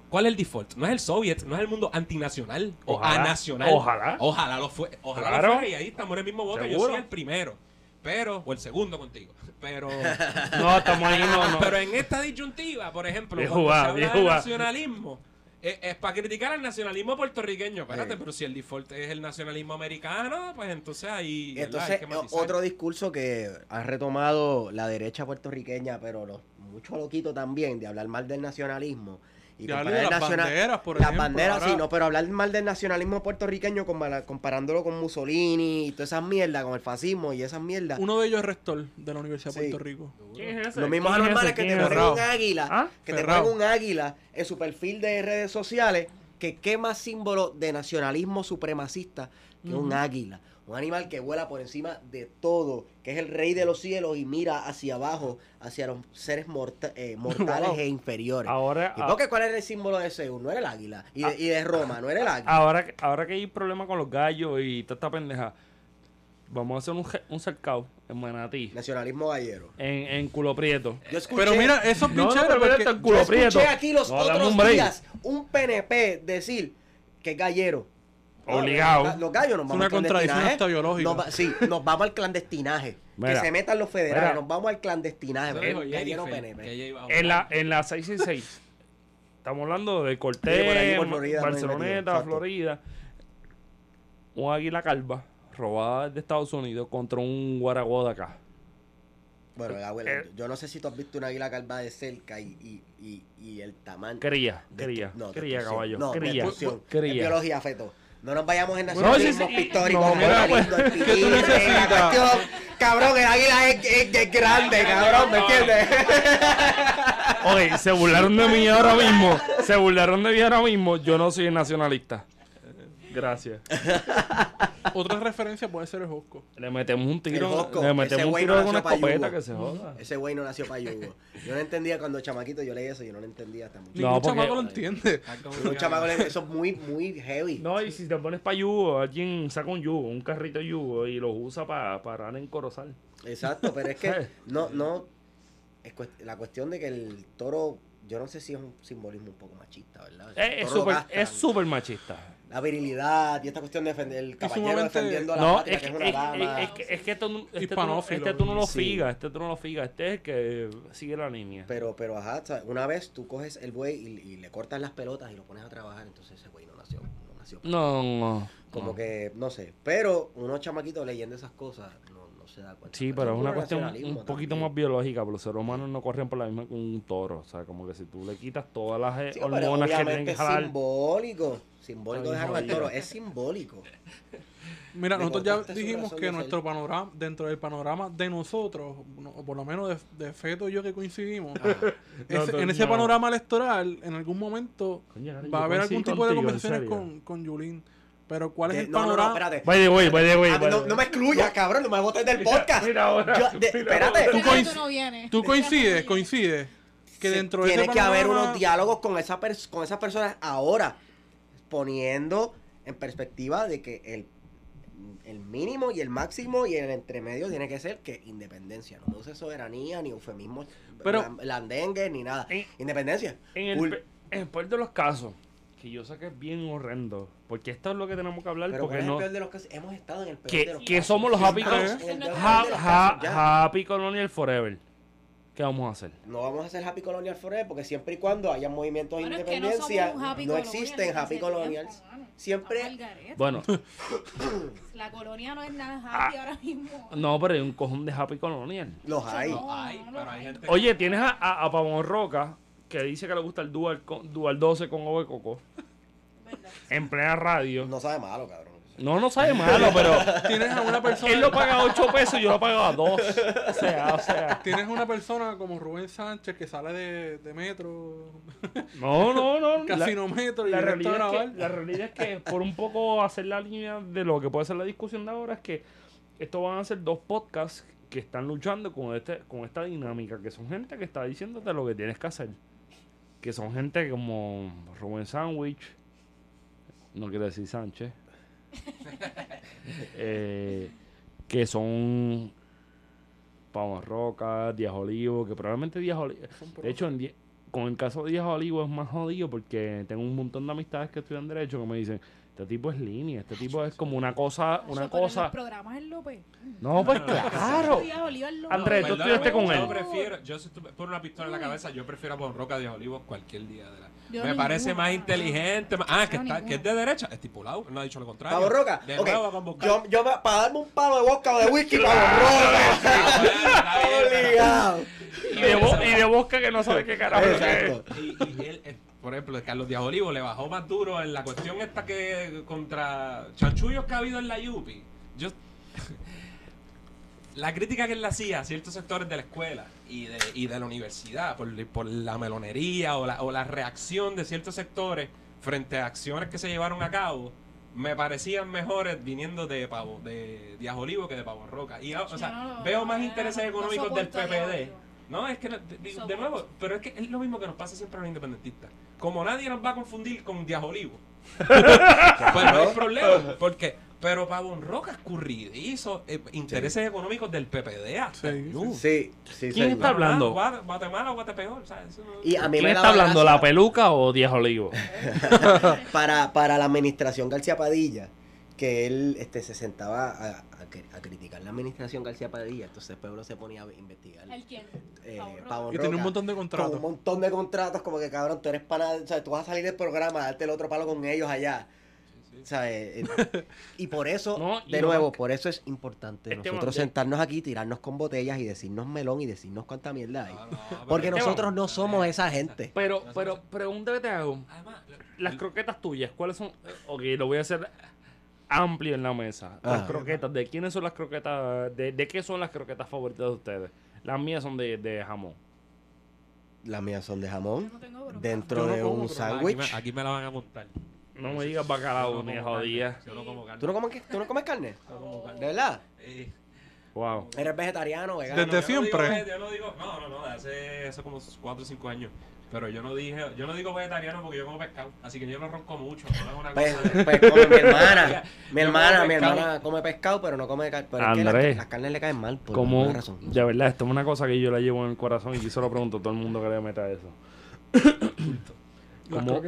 ¿Cuál es el default? No es el soviet, no es el mundo antinacional o Ojalá, anacional. ojalá. Ojalá lo fue. Ojalá Claro. lo fuera y ahí estamos en el mismo bote. Yo Seguro. soy el primero. Pero, o el segundo contigo. Pero, [laughs] No, estamos ahí, no, no. pero en esta disyuntiva, por ejemplo, Bien cuando jugado, se habla bien de jugado. nacionalismo, es, es para criticar al nacionalismo puertorriqueño. Espérate, Sí. pero si el default es el nacionalismo americano, pues entonces ahí. Entonces, Hay que o- matizar. otro discurso que ha retomado la derecha puertorriqueña, pero los, mucho loquito también, de hablar mal del nacionalismo. Y comparar de las nacional- banderas, por Las ejemplo, banderas, ahora- sí, no, pero hablar mal del nacionalismo puertorriqueño comparándolo con Mussolini y todas esas mierdas, con el fascismo y esas mierdas. Uno de ellos es rector de la Universidad de Sí. Puerto Rico. ¿Quién es ese? Los mismos ¿Quién es anormales que te ¿Quién es ponen un águila, ¿Ah? que te ponen un águila en su perfil de redes sociales, que qué más símbolo de nacionalismo supremacista que un águila. Un animal que vuela por encima de todo, que es el rey de los cielos y mira hacia abajo, hacia los seres morta- eh, [laughs] mortales Wow. e inferiores. Ahora, ¿Y por qué cuál era el símbolo de Zeus? No era el águila. Y de, Ah. y de Roma, no era el águila. ahora, que- ahora que hay problema con los gallos y toda esta pendeja, vamos a hacer un, un cercado en Manatí, Nacionalismo gallero. en, en Culo Prieto. Yo escuché, Pero mira, eso es No, pero porque esto, el yo culo escuché aquí los No, otros días un PNP decir que es gallero. Obligado. Los, los gallos nos Es vamos una al contradicción clandestinaje. hasta biológica. Nos va- sí, nos vamos al clandestinaje. Mira, que se metan los federales, mira. nos vamos al clandestinaje. El En la, en la 666. Estamos hablando de Sí, por Cortés, allí por Florida, Barceloneta. Florida. Un águila calva robada de Estados Unidos contra un guaraguao de acá. Bueno, abuela, Eh. yo no sé si tú has visto una águila calva de cerca y, y, y, y el tamaño. Cría, de- cría, no, cría, caballo. No, cría. Es biología feto. No nos vayamos en nacionalismo sí, sí, pictórico. no, como mira, el pues. Cabrón, el águila es, es- es grande, cabrón, ¿me entiendes? Oye, se burlaron de mí ahora mismo. Se burlaron de mí ahora mismo. Yo no soy nacionalista. Gracias. [laughs] Otra referencia puede ser el Josco. Le metemos un tiro, El Josco, le ese metemos un güey tiro no con una escopeta que se joda. Ese güey no nació para yugo. Yo no entendía cuando chamaquito yo leí eso, yo no lo entendía hasta mucho. No, Ningún porque- chamaco lo entiende. Que- chamaco le- eso es muy, muy heavy. No, y si te pones para yugo, alguien saca un yugo, un carrito de yugo y lo usa para parar en Corozal. Exacto, pero es que no, no, es cuest- la cuestión de que el toro, yo no sé si es un simbolismo un poco machista, ¿verdad? El Es súper es súper machista. La virilidad y esta cuestión de defender el caballero sumamente- defendiendo a la No, patria, es que que, es una dama. es que, es que este, tú- este, tú, no- Hispanófilo. este tú no lo Sí. figas, este tú no lo figas, este es el que sigue la línea. Pero, pero, ajá, una vez tú coges el buey y, y le cortas las pelotas y lo pones a trabajar, entonces ese güey no nació, no nació. No, no. Como no. que, no sé, pero unos chamaquitos leyendo esas cosas. Se da cuenta. Sí, Pero pero es una cuestión un poquito también. más biológica, pero los seres humanos no corren por la misma que un toro. O sea, como que si tú le quitas todas las eh, Sí, hormonas que tienen que es jalar. simbólico. Simbólico Está bien dejar al toro. Es simbólico. [laughs] Mira, nosotros ya dijimos que nuestro panorama, dentro del panorama de nosotros, no- o por lo menos de, de Feto y yo que coincidimos, [laughs] ese- No, en ese no. panorama electoral, en algún momento Coño, va a haber algún tipo de conversaciones con, con Yulín. Pero ¿cuál es De- el no, no, no, panorama? espérate. By the way, by the way, A mí by the no, way. no me excluyas, cabrón, no me botes del podcast. Mira ahora. Yo- de- mira espérate. ahora. Tú Tú, coinc- no vienes. Tú coincides, coincides. Que Sí, dentro de tiene ese que haber panorama- unos diálogos con, esa pers- con esas personas ahora, poniendo en perspectiva de que el, el mínimo y el máximo y el entremedio tiene que ser que independencia. No me uses soberanía, ni eufemismo, Pero- la- landengue, ni nada. En- Independencia. En el, en el peor de los casos, que yo sé que es bien horrendo, porque esto es lo que tenemos que hablar, Pero porque ¿cuál es no... el peor de los casos? Hemos estado en el peor Que, de los que casos. somos los happy, happy Colonial Forever. ¿Qué vamos a hacer? No vamos a hacer Happy Colonial Forever porque siempre y cuando haya movimientos de Bueno, es que no independencia, somos un happy no, colonial existen Happy Colonials. tiempo. Siempre-. Bueno, [laughs] La colonia no es nada Ah. happy ahora mismo. no, pero hay un cojón de Happy Colonial. Los hay. No, pero hay gente. Oye, tienes a, a, a Pavón Roca, que dice que le gusta el Dual, con- Dual 12 con ovo de coco. En plena radio. No sabe malo, cabrón. No, no sabe malo, pero [laughs] Tienes a una persona. él lo paga 8 pesos y yo lo pagaba 2. O sea, o sea. Tienes una persona como Rubén Sánchez que sale de, de metro, No, no, no. [laughs] la- casino metro y la realidad, es grabar. que, la realidad es que por un poco hacer la línea de lo que puede ser la discusión de ahora es que estos van a ser dos podcasts que están luchando con este con esta dinámica, que son gente que está diciéndote lo que tienes que hacer. Que son gente como Rubén Sandwich, no quiero decir Sánchez, [laughs] eh, que son Pablo Roca, Díaz Olivo, que probablemente Díaz Olivo... De hecho, en Die- con el caso de Díaz Olivo es más jodido porque tengo un montón de amistades que estudian Derecho que me dicen, este tipo es línea, este tipo es como una cosa, una Eso, pero en cosa... los programas el López. No, pues claro. Andrés, tú Perdóname, estudiaste con yo él. prefiero, yo si tú me pones una pistola en la cabeza, yo prefiero a Roca de Olivos cualquier día de la. Yo me ninguna, parece más no. inteligente. más- ah, que, Yo está, ninguna. que es de derecha, estipulado. Él no ha dicho lo contrario. Pavo Roca. De ok, nuevo a. Yo, yo para darme un palo de vodka o de whisky, Está bien, Roca. está bien, pero- Obligado. Y de, bo- y de Bosca que no sabe qué carajo es. Exacto. Y, y él, eh, por ejemplo, Carlos Díaz Olivo le bajó más duro en la cuestión esta que contra chanchullos que ha habido en la Yupi. Yo [laughs] la crítica que él le hacía a ciertos sectores de la escuela y de, y de la universidad por, por la melonería o la, o la reacción de ciertos sectores frente a acciones que se llevaron a cabo me parecían mejores viniendo de Pavo, de Díaz Olivo que de Pavo Roca. Y, o sea, no veo más intereses no económicos del PPD. No, es que, no- de, de- de Soporto. nuevo, pero es que es lo mismo que nos pasa siempre a los independentistas. Como nadie nos va a confundir con Díaz Olivo, [laughs] pues no hay problema, porque, pero Pavón Roca escurridizo, eh, intereses económicos del PPD hasta Sí. Sí, sí, ¿Quién está hablando? Guate- Guatemala o Guatepeor, Y a mí ¿Quién me está hablando, gracia la peluca o Díaz Olivo? [laughs] para, para la administración García Padilla, que él este, se sentaba a, a cri- a criticar la administración García Padilla, entonces Pueblo se ponía a investigar. ¿El quién? eh, Pavón Y tiene un montón de con un contratos. montón de contratos, como que cabrón, tú eres para, o sea, tú vas a salir del programa, darte el otro palo con ellos allá. O sea, eh, eh, [laughs] y por eso, No, y de nuevo, por eso es importante Este nosotros man- sentarnos aquí, tirarnos con botellas y decirnos melón y decirnos cuánta mierda hay. No, no, pero- Porque nosotros no somos esa gente. Pero, pero, pregunta que te hago. Además, Las croquetas tuyas, ¿cuáles son? Ok, lo voy a hacer amplio en la mesa. Las Ah. croquetas, ¿de quiénes son las croquetas? De, de qué son las croquetas favoritas de ustedes? Las mías son de, de jamón. Las mías son de Yo jamón, no tengo broma. dentro no de como, un aquí, sándwich. me, aquí me la van a montar. No me digas bacalao ni jodía. Yo no como carne. ¿Tú no comes? ¿Tú no comes carne? Yo no como carne. ¿De verdad? Eh, Wow. ¿Eres vegetariano, vegano? Desde yo no digo siempre. vege- yo no digo, no, no, no, de hace, hace como 4 o 5 años. Pero yo no dije, yo no digo vegetariano porque yo como pescado. Así que yo no ronco mucho. No es una Pues, cosa de- pues como mi hermana. Mi hermana, mi hermana come pescado, pero no come carne. Pero es que las- carnes le caen mal por Como, alguna razón. de verdad, esto es una cosa que yo la llevo en el corazón y yo se lo pregunto a todo el mundo que le meta eso.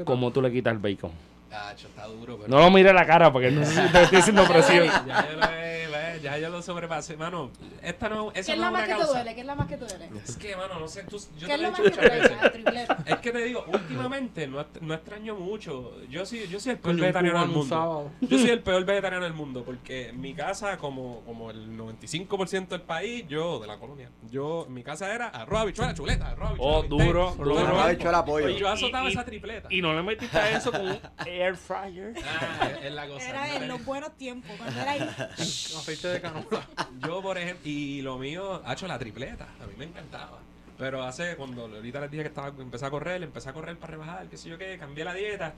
¿Cómo, tú le quitas el bacon? Tacho, está duro, pero... No lo mire la cara porque no sé si te estoy haciendo presión. Ya yo lo he, ya yo lo sobrepasé, mano. Esta no, ¿Qué es no la es más una que te duele? ¿Qué es la más que te duele? Es que, mano, no sé, tú, yo ¿Qué te es lo he lo dicho más que te muchas duele? veces. Ah. Es que te digo, últimamente no, no extraño mucho. Yo soy, yo soy el peor Coño, un vegetariano del cubano un mundo. Yo soy el [laughs] peor vegetariano del mundo porque en mi casa, como, como el 95% del país, yo, de la colonia, yo, en mi casa era arroz, habichuela, chuleta, arroz, habichuela, Oh, bistec, duro, todo duro. el Arroz, tiempo. habichuela, pollo. Y yo azotaba Y- y- esa tripleta. Y no le metiste a eso con un air fryer. Ah, es la cosa. Era en los buenos tiempos, cuando era ahí. [laughs] Aceite de. [laughs] Yo, por ejemplo, y lo mío, ha hecho la tripleta. A mí me encantaba. Pero hace, cuando ahorita les dije que estaba, empecé a correr, empecé a correr para rebajar, qué sé yo qué, cambié la dieta.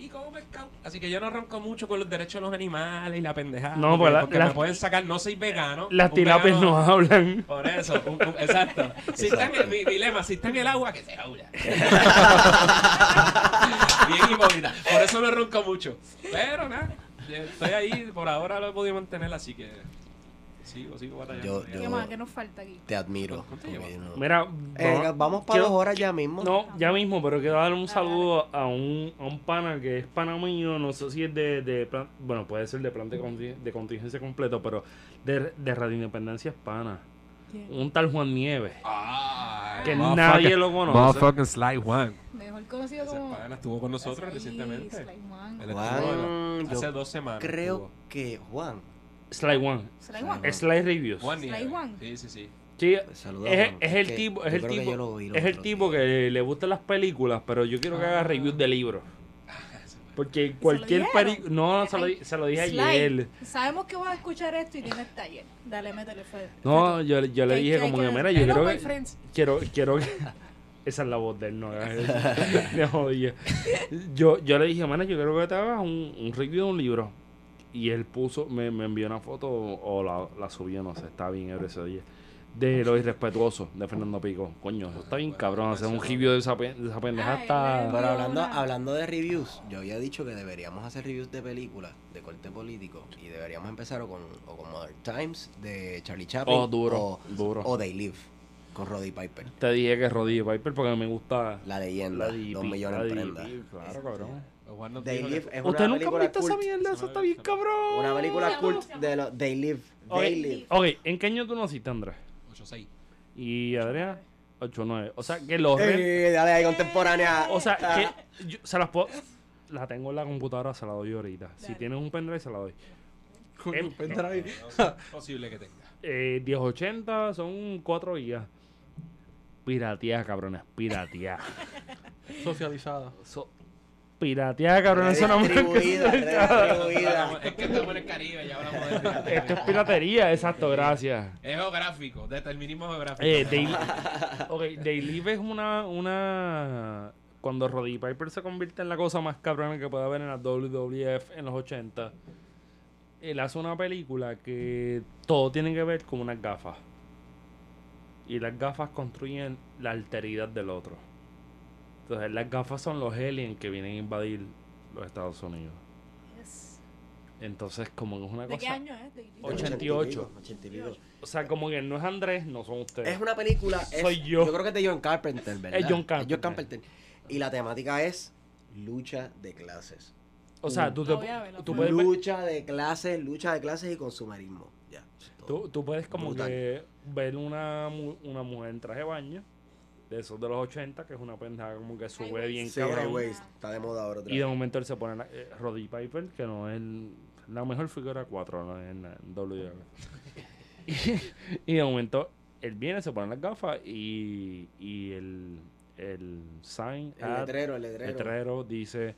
Y como pescado. Así que yo no ronco mucho con los derechos de los animales y la pendejada. No, porque, pues la- porque la- me pueden sacar, no soy vegano. Las tilapias no hablan. Por eso, un- un- exacto. Si está en el, mi, mi lema, si está en el agua, que se aúlla. [laughs] Bien hipócrita. Por eso no ronco mucho. Pero nada, estoy ahí, por ahora lo he podido mantener, así que sigo, sigo batallando. Yo- ¿Qué más? ¿Qué nos falta aquí? Te admiro. No- Mira, Eh, vamos para dos horas ya mismo. No, ya mismo, pero quiero darle un Dale, saludo a un, a un pana que es pana mío, no sé si es de, de plan, bueno, puede ser de plan de, conti- de contingencia completo, pero de, de Radio Independencia es pana. Un tal Juan Nieves, que nadie lo conoce. Motherfucking Sly Juan. Mejor conocido como... pana estuvo con nosotros recientemente. Sly Juan. Él Juan, estuvo yo hace dos semanas. Creo estuvo. que Juan. Sly One, Sly Juan. Sly Reviews. Juan Sly. Juan. Sí, sí, sí. Sí, Saludos, es, Juan. es el tipo, es el tipo, lo es el tipo que le gustan las películas, pero yo quiero que haga reviews de libros. Porque lo cualquier película, no, se lo, se lo dije Sly, ayer. Sabemos que vas a escuchar esto y tienes taller. Dale, métele fe. No, yo, yo le dije como que, mira, yo quiero que, quiero, quiero que... Esa es la voz de él, no [laughs] hagas eso. Yo, yo le dije, mira, yo quiero que te hagas un, un review de un libro. Y él puso, me, me envió una foto, o la, la subió, no sé, estaba bien ebrio ese día. De lo irrespetuoso de Fernando Pico. Coño, eso está bien cabrón. Hacer un review de esa, pe- de esa pendeja Ay, está... Pero hablando, hablando de reviews, yo había dicho que deberíamos hacer reviews de películas de corte político y deberíamos empezar o con, o con Modern Times de Charlie Chaplin Oh, duro, o, duro. o They Live con Roddy Piper. Te dije que Roddy Piper porque me gusta... La leyenda, La DP, dos millones la en DP, prenda. Claro, cabrón. They Live es una ¿Usted nunca visto esa mierda? Eso está bien cabrón. Una película ¿Cómo cult de los They Live. Ok, They Live. ok, ¿en qué año tú naciste, Andrés? 8-6. Y Adrián, 8 9. O sea, que los Eh, dale ahí contemporánea. O sea, que yo se las puedo. La tengo en la computadora, se la doy ahorita. Si tienes un pendrive, se la doy. Coño, Em- pendrive. No es [laughs] posible que tenga. Eh, 1080 son 4 gigas. Pirateada, cabrones, pirateada. [laughs] Socializada. So, pirateada, cabrones, eso no me. Es que estamos en el Caribe y hablamos de... Esto es piratería, exacto, gracias. Es geográfico, determinismo geográfico. Eh, [laughs] Day, ok, Day Live es una, una... Cuando Roddy Piper se convierte en la cosa más cabrona que puede haber en la WWF en los 80, él hace una película que todo tiene que ver con unas gafas. Y las gafas construyen la alteridad del otro. Entonces, las gafas son los aliens que vienen a invadir los Estados Unidos. Yes. Entonces, como que es una ¿De qué cosa... año es? ¿De- Ocho. 88. 80 y pico. O sea, como que no es Andrés, no son ustedes. Es una película. es- Soy yo. Yo creo que es de John Carpenter, ¿verdad? Es John Carpenter. Carpenter. Y la temática es lucha de clases. O sea, tú, te, tú puedes ver- lucha de clases, lucha de clases y consumerismo. Tú, tú puedes como Brutal. que ver una, mu- una mujer en traje de baño, de esos de los 80, que es una pendeja como que sube bien Sí, cabrón. Highways, está de moda ahora otra Y de momento él se pone la, eh, Roddy Piper, que no es el- la mejor figura 4 ¿no? en, en WWF. [laughs] y, y de momento él viene, se pone las gafas y, y el, el sign, El ad, letrero, el letrero. letrero dice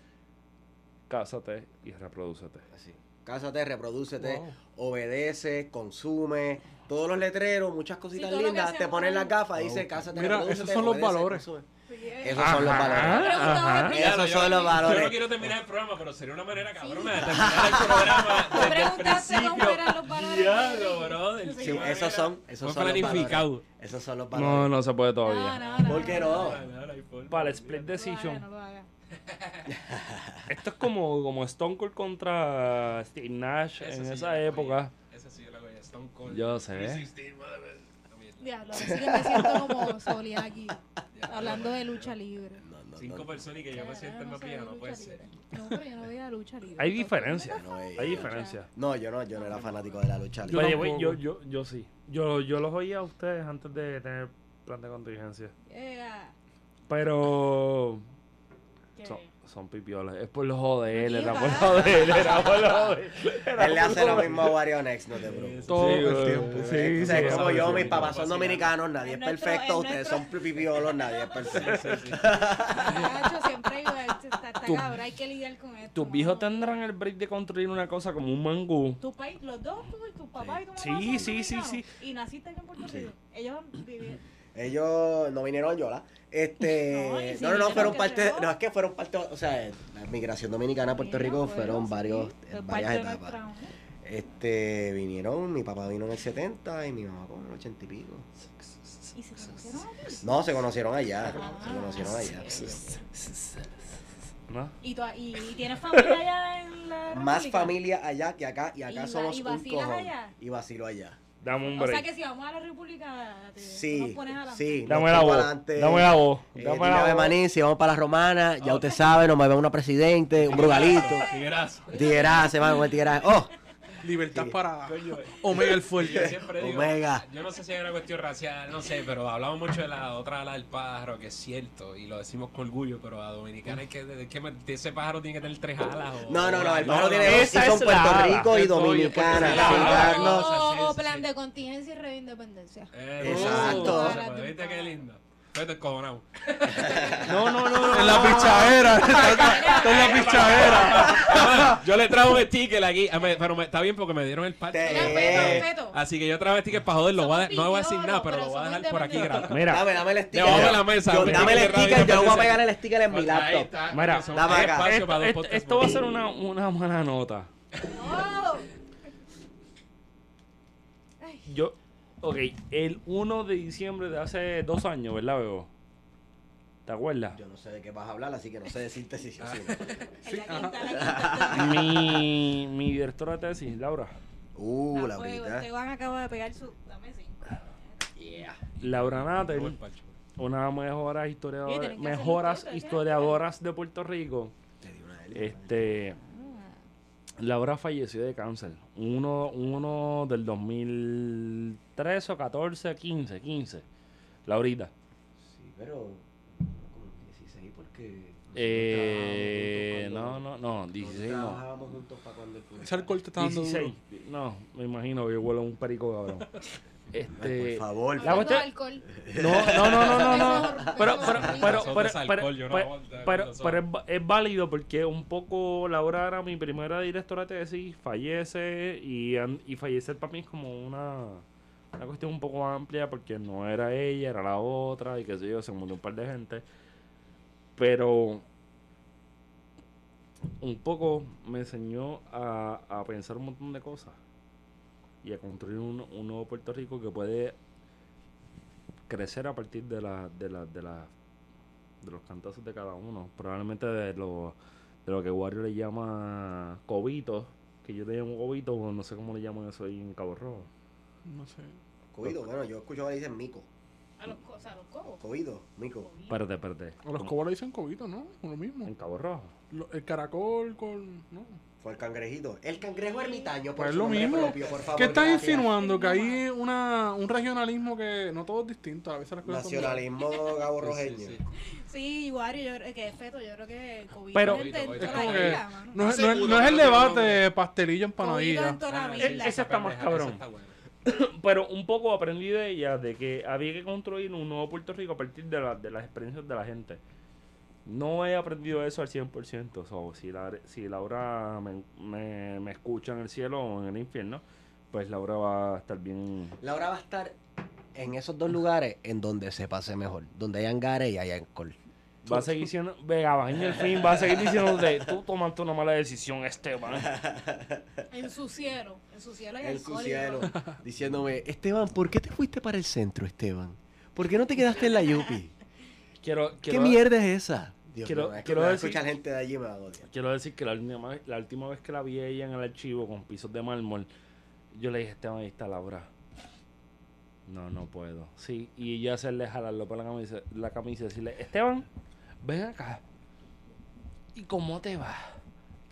cásate y reproducete. Así. Cásate, reprodúcete, Wow. obedece, consume. Todos los letreros, muchas cositas que lindas. Te ponen en- las gafas, dice Wow. cásate, Mira, reprodúcete, esos son los obedece, valores. consume. Esos son los Ajá, valores. ajá. Esos yo- son los valores. Yo no quiero terminar el programa, pero sería una manera cabrona de terminar el programa [laughs] Tú desde el preguntaste cómo eran los valores. Diablo, brother. Sí, Sí, esos son, esos son los planificado. valores. Esos son los No, valores. no se puede No, todavía. no, no. ¿Por qué no? Para el split No decision. [laughs] Esto es como, como Stone Cold contra Steve Nash Ese en sí esa época. Ese sí yo la cogí. Stone Cold. Yo sé. 316, madre mía, la mierda. Diablo, ahora sí que me siento como Solia aquí, hablando de lucha libre. No, no, Cinco no. personas y que yo me siento en la no puede ser. No, pero yo no veía lucha libre. Hay Entonces, diferencia. No, eh, Hay diferencia. No, yo no, yo no era fanático de la lucha libre. Oye, güey, yo, yo, yo sí. Yo, yo los oía a ustedes antes de tener plan de contingencia. Yeah. Pero ¿Qué? son, son pipiolas. Es por los joder, era por joder, era por los joder. Él le hace lo joder. mismo a Wario Next, no te preocupes. Todo Sí, el tiempo. Sí, sí, como sí, yo, sí, mis papás son dominicanos, nadie es perfecto, ustedes son pipiolos, nadie es perfecto. Siempre Tu- cabrón, hay que lidiar con esto. Tus viejos tendrán el break de construir una cosa como un mangú. Tu país, los dos, tú, tu papá y tu mamá. Sí, sí, sí, sí. Y naciste aquí en Puerto Rico. Ellos vivían. Ellos no vinieron Yola. Este, [laughs] No, y no, no, fueron parte, no, es que fueron parte, o sea, la migración dominicana a Puerto Rico fueron varios, varias de etapas. Este, vinieron, mi papá vino en el 70 y mi mamá como en el 80 y pico. ¿Y se conocieron? No, se conocieron allá, Ah, se conocieron allá. ¿No? ¿Y, tú, y, y tienes familia allá en la Más familia allá que acá, y ¿Y acá va- somos y un cojón. allá? Y vacilo allá. Dame un O sea break. que si vamos a la República, te, tú nos Sí, pones adelante. sí. Dame la voz. adelante. Dame la voz. Eh, Dame dime la voz. Manín, si vamos para la romana, ya usted sabe, nos va a ver una presidente, un brugalito. Tiguerazo. Tiguerazo, se va con el tiguerazo. ¡Oh! Libertad Sí. para Coño, Omega el Yo fuerte. digo, Omega. yo no sé si hay una cuestión racial, no sé, pero hablamos mucho de la otra ala del pájaro, que es cierto, y lo decimos con orgullo, pero a Dominicana hay que, de- que ese pájaro tiene que tener tres alas. O, No, no, no, el pájaro no, tiene no, dos y esa son es Puerto Rico y Dominicana. sin no, plan de contingencia y re de independencia. Eh, Exacto. no, puede, ¿Viste qué lindo? Vete cojonado. [laughs] No, no, no, no. En la pichadera. [laughs] En la pichadera. Yo le trajo un sticker aquí, ah, pero me- está bien porque me dieron el parche. Te- Mira, feto, feto. Así que yo traje sticker para joder, lo voy a, Somos no voy a decir nada, pero lo voy a dejar por aquí gratis. Mira, Dame, dame el sticker. Debajo de la mesa, dame el sticker, yo voy a pegar el sticker en mi laptop. Mira, dame acá. espacio esto, para va a ser una, una mala nota. No. Yo, ok, el 1 de diciembre de hace dos años, ¿verdad, Bebo? ¿Te acuerdas? Yo no sé de qué vas a hablar, así que no sé decirte si sí o si no. la quinta, la quinta. mi, mi directora de tesis, Laura. Uh, la fuego, brita. Te van a acabar de pegar su. Dame cinco. Yeah. Laura parche. una de las mejoras Sí, historiadoras, mejoras ¿qué? historiadoras de Puerto Rico. Te di una. Este, Laura falleció de cáncer. Uno, uno del 2013 o 14, 15, 15. Laurita. Sí, pero como 16 porque Eh, no, no, no, juntos 16 cuando- no. Trabajábamos juntos para cuando el Ese alcohol te está dando 16. duro. No, me imagino que yo huelo un perico, cabrón. [laughs] Ay, Este, por favor. La cuestión- alcohol. No, no, no, no, no, no. Pero, pero, pero, pero, es pero, es, válido porque un poco Laura era mi primera directora de tesis, fallece y, y fallecer para mí es como una, una cuestión un poco amplia porque no era ella, era la otra y qué sé yo, se murió un par de gente. Pero un poco me enseñó a, a pensar un montón de cosas y a construir un, un nuevo Puerto Rico que puede crecer a partir de la, de la, de la, de los cantazos de cada uno. Probablemente de lo, de lo que Wario le llama cobitos, que yo le llamo cobitos, o no sé cómo le llaman eso ahí en Cabo Rojo. No sé. Covido, bueno, yo escucho que le dicen mico. A los, co- o sea, a los cobos. Covido, mico. Espérate, espérate. A los cobos le dicen cobito, ¿no? Lo mismo. En Cabo Rojo. Lo- el caracol con. ¿no? Fue el cangrejito. El cangrejo ermitaño, por Pues es su lo mismo. propio, por favor. ¿Qué estás gracias. insinuando? Que hay una, un regionalismo que no todo es distinto. A veces las cosas son- Nacionalismo gaborrojeño. Sí, sí, sí. Sí, Wario, yo creo que es feto, yo creo que COVID Pero- es Es como que isla, no, es- No no es- seguro, no es el debate de pastelillo en toda la Ah, ese está más cabrón. está. [coughs] Pero un poco aprendí de ella de que había que construir un nuevo Puerto Rico a partir de, la- de las experiencias de la gente. No he aprendido eso al 100%. So, si, la, si Laura me, me, me escucha en el cielo o en el infierno, pues Laura va a estar bien. Laura va a estar en esos dos lugares en donde se pase mejor. Donde hay hangares y hay alcohol. Va a seguir siendo. Vega, va en el fin, va a seguir diciéndote: Tú tomaste una mala decisión, Esteban. [laughs] En su cielo, en su cielo hay En su alcohol y cielo. todo. Diciéndome, Esteban, ¿por qué te fuiste para el centro, Esteban? ¿Por qué no te quedaste en la Yupi? Quiero, ¿Qué mierda es esa? Dios quiero- mío, quiero decir- escuchar gente de allí me va a odiar. quiero decir que la última, vez, la última vez que la vi a ella en el archivo con pisos de mármol, yo le dije: Esteban, ahí está Laura. No, no puedo. Sí, y yo hacerle jalarlo por la camisa, la camisa y decirle, Esteban, ven acá. ¿Y cómo te va?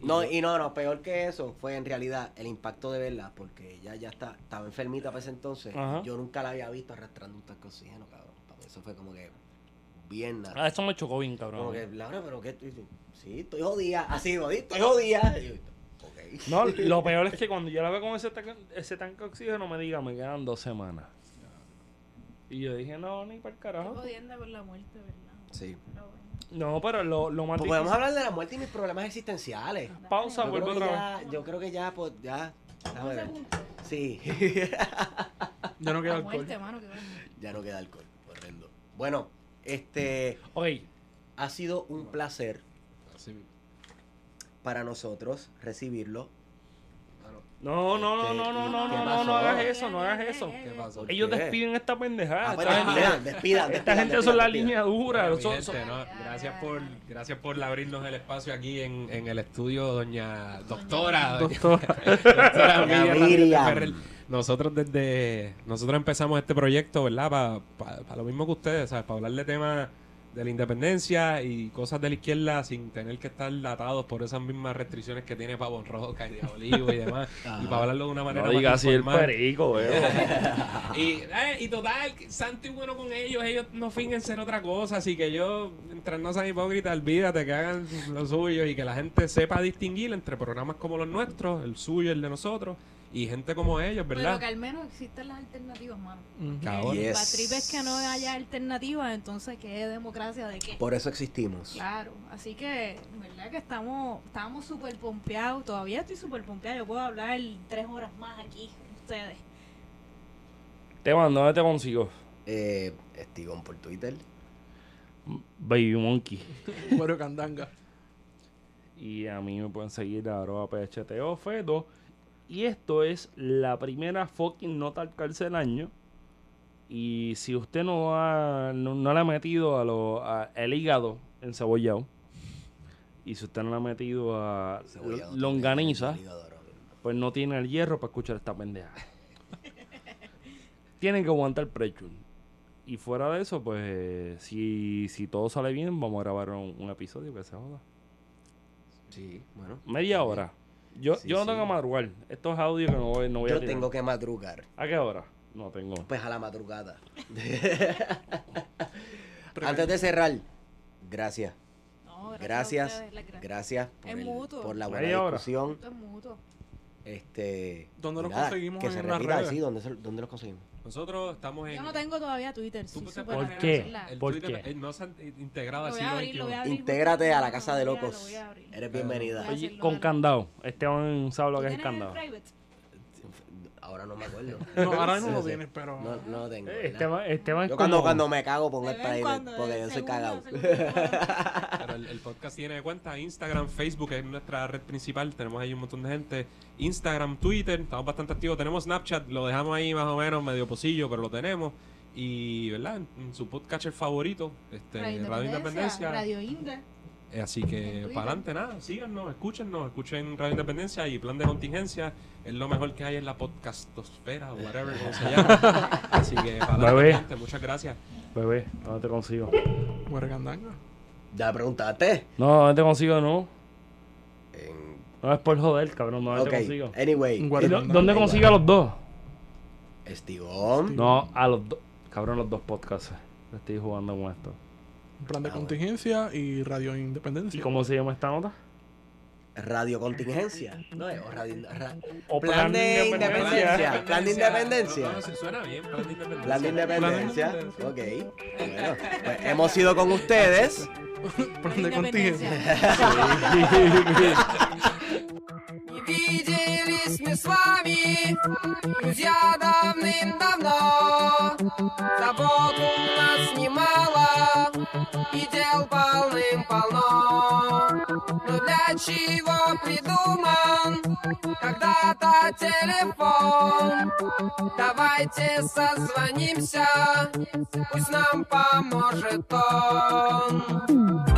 No, y no, no, peor que eso fue en realidad el impacto de verla, porque ella ya está, estaba enfermita para ese entonces. Ajá. Yo nunca la había visto arrastrando un tanque de oxígeno, cabrón. Para Eso fue como que bien nada. Ah, eso me chocó bien, como cabrón. que, Laura, pero qué, tú?" sí, estoy jodida, así, jodida, estoy jodida. Y yo, ok. No, [laughs] lo peor es que cuando yo la veo con ese, tanque- ese tanque de oxígeno me diga, me quedan dos semanas. Y yo dije, no, ni para el carajo. jodienda con la muerte, ¿verdad? Sí. Pero bueno. No, pero lo, lo más Pues podemos hablar de la muerte y mis problemas existenciales. Pausa, Yo vuelvo que otra vez. yo creo que ya, pues, ya. déjame ver. Sí. Ya no queda La alcohol. muerte, mano, que bueno. ya no queda alcohol. Horrendo. Bueno, este Ok, ha sido un placer para nosotros recibirlo. no, no, no, no, no, no, ¿Qué no, no, pasó? no hagas eso, no hagas Eh, eso. eh, ¿Qué pasó? ¿Por Ellos despiden esta pendejada. Ah, pues esta gente, despidan, despidan, esta despidan, gente son despidan, la despidan. línea dura. Bueno, mi son- gente, son- ¿no? Gracias por gracias por abrirnos el espacio aquí en, en el estudio, doña doctora. doña- doctora [laughs] Miriam. Ferrer. Nosotros desde nosotros empezamos este proyecto, ¿verdad? Para lo mismo que ustedes, ¿sabes? Para hablar de temas de la independencia y cosas de la izquierda sin tener que estar atados por esas mismas restricciones que tiene Pavón Roca y Diabolío y demás. y para hablarlo de una manera No más digas así el perico. [laughs] Y, eh, y total, santo y bueno con ellos, ellos no fingen ser otra cosa, así que yo, mientras no sean hipócritas, olvídate que hagan lo suyo y que la gente sepa distinguir entre programas como los nuestros, el suyo y el de nosotros, y gente como ellos, Pero ¿verdad? que al menos existen las alternativas, mano. Cabrón. El Yes. es que no haya alternativas, entonces ¿qué democracia de qué? Por eso existimos. Claro, así que, verdad que estamos estamos súper pompeados, todavía estoy súper pompeado, yo puedo hablar tres horas más aquí con ustedes. Esteban, ¿dónde te consigo? Eh, Estigón por Twitter. Baby Monkey. Güero Candanga. Y a mí me pueden seguir a arroba PHTO Fedo. Y esto es la primera fucking nota al cárcel del año. Y si usted no, ha, no, no le ha metido a lo, a el hígado encebollado. Y si usted no le ha metido a Cebollado, longaniza, el pues no tiene el hierro para escuchar esta pendeja. [laughs] Tienen que aguantar pressure. Y fuera de eso, pues si, si todo sale bien, vamos a grabar un, un episodio que se joda. Sí, bueno. Media hora. Yo, Sí, yo no sí. tengo que madrugar. Esto es audio que no voy, no voy a Yo tengo que madrugar. ¿A qué hora? No tengo. Pues a la madrugada. [laughs] Antes de cerrar, gracias. No, gracias, Gracias. ustedes, por, el- la buena discusión. Esto es mutuo. Este, ¿Dónde los nada, conseguimos Que en repita, ¿dónde, ¿dónde los conseguimos? Nosotros estamos en... Yo no tengo todavía Twitter. Tú sí, ¿Por arreglado, qué? El ¿Por Twitter, qué? no se han integrado Lo al voy a siglo abrir, lo voy a XXI. abrir. Intégrate a la casa de locos. lo voy a abrir. Eres bienvenida. Voy a Oye, hacerlo, con candado. Esteban sabe lo ¿Tú que es el candado. Ahora no me acuerdo. [laughs] No, ahora mismo Sí, no sí. tienes, pero. No, no lo tengo. Eh. Esteban, Esteban es Yo cuando, como- cuando me cago pongo De el cuando, porque de yo soy cagado. [laughs] Pero el, el podcast tiene cuenta Instagram, Facebook es nuestra red principal. Tenemos ahí un montón de gente. Instagram, Twitter, estamos bastante activos. Tenemos Snapchat, lo dejamos ahí más o menos medio pocillo, pero lo tenemos. Y, ¿verdad? En, en su podcatcher favorito, este, Radio Independencia. Radio Inde. Eh, Así que para adelante, nada, síganos, escúchenos, escuchen Radio Independencia y Plan de Contingencia. Es lo mejor que hay en la podcastosfera o [laughs] whatever, como se llama. Así que para adelante, muchas gracias. Bebé, ¿dónde te consigo? Güero Candanga. Ya preguntaste. No, ¿dónde te consigo? No. En- No es por joder, cabrón. ¿Dónde Ok, te consigo? anyway. Guarda- ¿Y no- Igual. ¿Dónde consigo a los dos? Estigón. No, a los dos. Cabrón, los dos podcasts. Estoy jugando con esto. Un plan de Ah, bueno. contingencia y Radio ¿Y Independencia. cómo se llama esta nota? Radio Contingencia. No, o radio, ra- O Plan de independencia. Plan de independencia. No, no, se suena bien, Plan de Independencia. Plan de Independencia. Plan de Ok. Bueno, pues hemos ido con ustedes. [laughs] plan de contingencia. [laughs] [laughs] Не виделись мы с вами, друзья, давным-давно. Забот у нас немало, и дел Полным-полно. Но для чего придуман когда-то телефон? Давайте созвонимся, пусть нам поможет он.